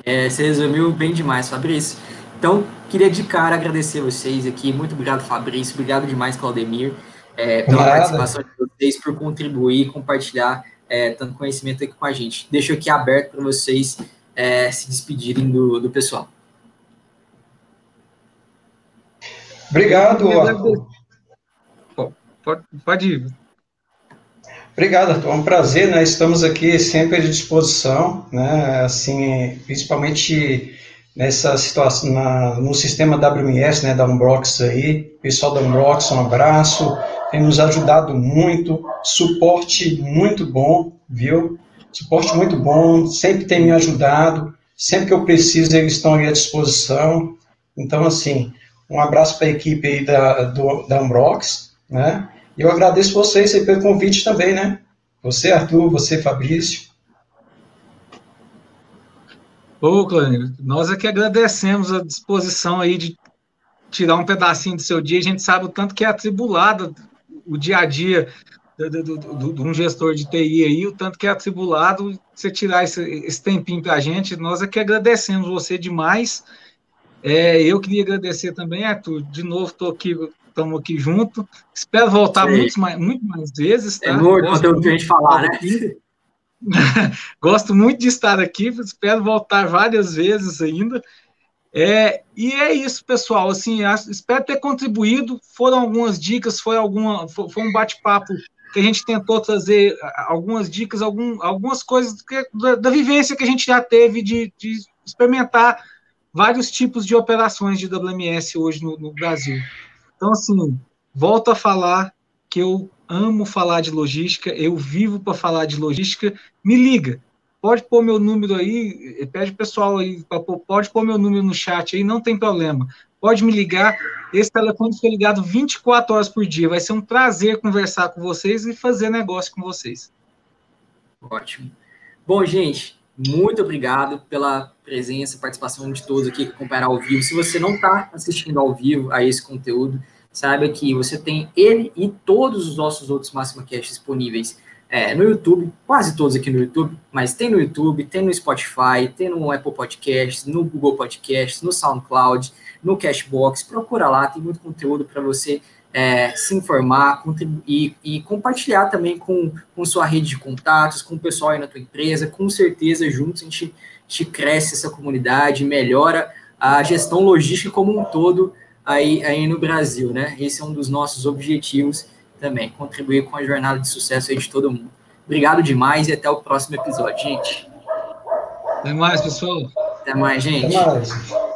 É, você resumiu bem demais, Fabrício. Então, queria de cara agradecer vocês aqui. Muito obrigado, Fabrício. Obrigado demais, Claudemir, é, pela Nada. participação de vocês, por contribuir, compartilhar é, tanto conhecimento aqui com a gente. Deixo aqui aberto para vocês é, se despedirem do, do pessoal. Obrigado, Arthur. Pode, pode ir. Obrigado, Arthur. É um prazer, né? Estamos aqui sempre à disposição, né? Assim, principalmente nessa situação, na, no sistema WMS, né, da Unbox aí. Pessoal da Unbox, um abraço. Tem nos ajudado muito, suporte muito bom, viu? Suporte muito bom, sempre tem me ajudado. Sempre que eu preciso, eles estão aí à disposição. Então, assim, um abraço para a equipe aí da, do, da Unbox, né? E eu agradeço vocês aí pelo convite também, né? Você, Arthur, você, Fabrício. Ô, Clânio, nós é que agradecemos a disposição aí de tirar um pedacinho do seu dia. A gente sabe o tanto que é atribulado o dia a dia de um gestor de TI aí, o tanto que é atribulado você tirar esse, esse tempinho para a gente. Nós é que agradecemos você demais. É, eu queria agradecer também, Arthur. De novo, estou aqui estamos aqui junto. Espero voltar muito mais, muito mais vezes. Tá? É muito conteúdo que a gente falar, né? (laughs) Gosto muito de estar aqui, espero voltar várias vezes ainda. É, e é isso, pessoal. Assim, espero ter contribuído. Foram algumas dicas, foi alguma, foi, foi um bate-papo que a gente tentou trazer algumas dicas, algum, algumas coisas que, da, da, vivência que a gente já teve de, de, experimentar vários tipos de operações de WMS hoje no, no Brasil. Então, assim, volto a falar que eu amo falar de logística, eu vivo para falar de logística. Me liga, pode pôr meu número aí, pede o pessoal aí, pode pôr meu número no chat aí, não tem problema. Pode me ligar, esse telefone fica ligado 24 horas por dia. Vai ser um prazer conversar com vocês e fazer negócio com vocês. Ótimo. Bom, gente, muito obrigado pela presença, participação de todos aqui que acompanharam ao vivo. Se você não está assistindo ao vivo a esse conteúdo, saiba que você tem ele e todos os nossos outros Máxima Cash disponíveis é, no YouTube, quase todos aqui no YouTube, mas tem no YouTube, tem no Spotify, tem no Apple Podcasts, no Google Podcasts, no SoundCloud, no Cashbox. Procura lá, tem muito conteúdo para você é, se informar contribuir, e compartilhar também com, com sua rede de contatos, com o pessoal aí na tua empresa. Com certeza, juntos a gente, a gente cresce essa comunidade, melhora a gestão logística como um todo aí, aí no Brasil, né? Esse é um dos nossos objetivos também, contribuir com a jornada de sucesso aí de todo mundo. Obrigado demais e até o próximo episódio, gente. Até mais, pessoal. Até mais, gente. Até mais.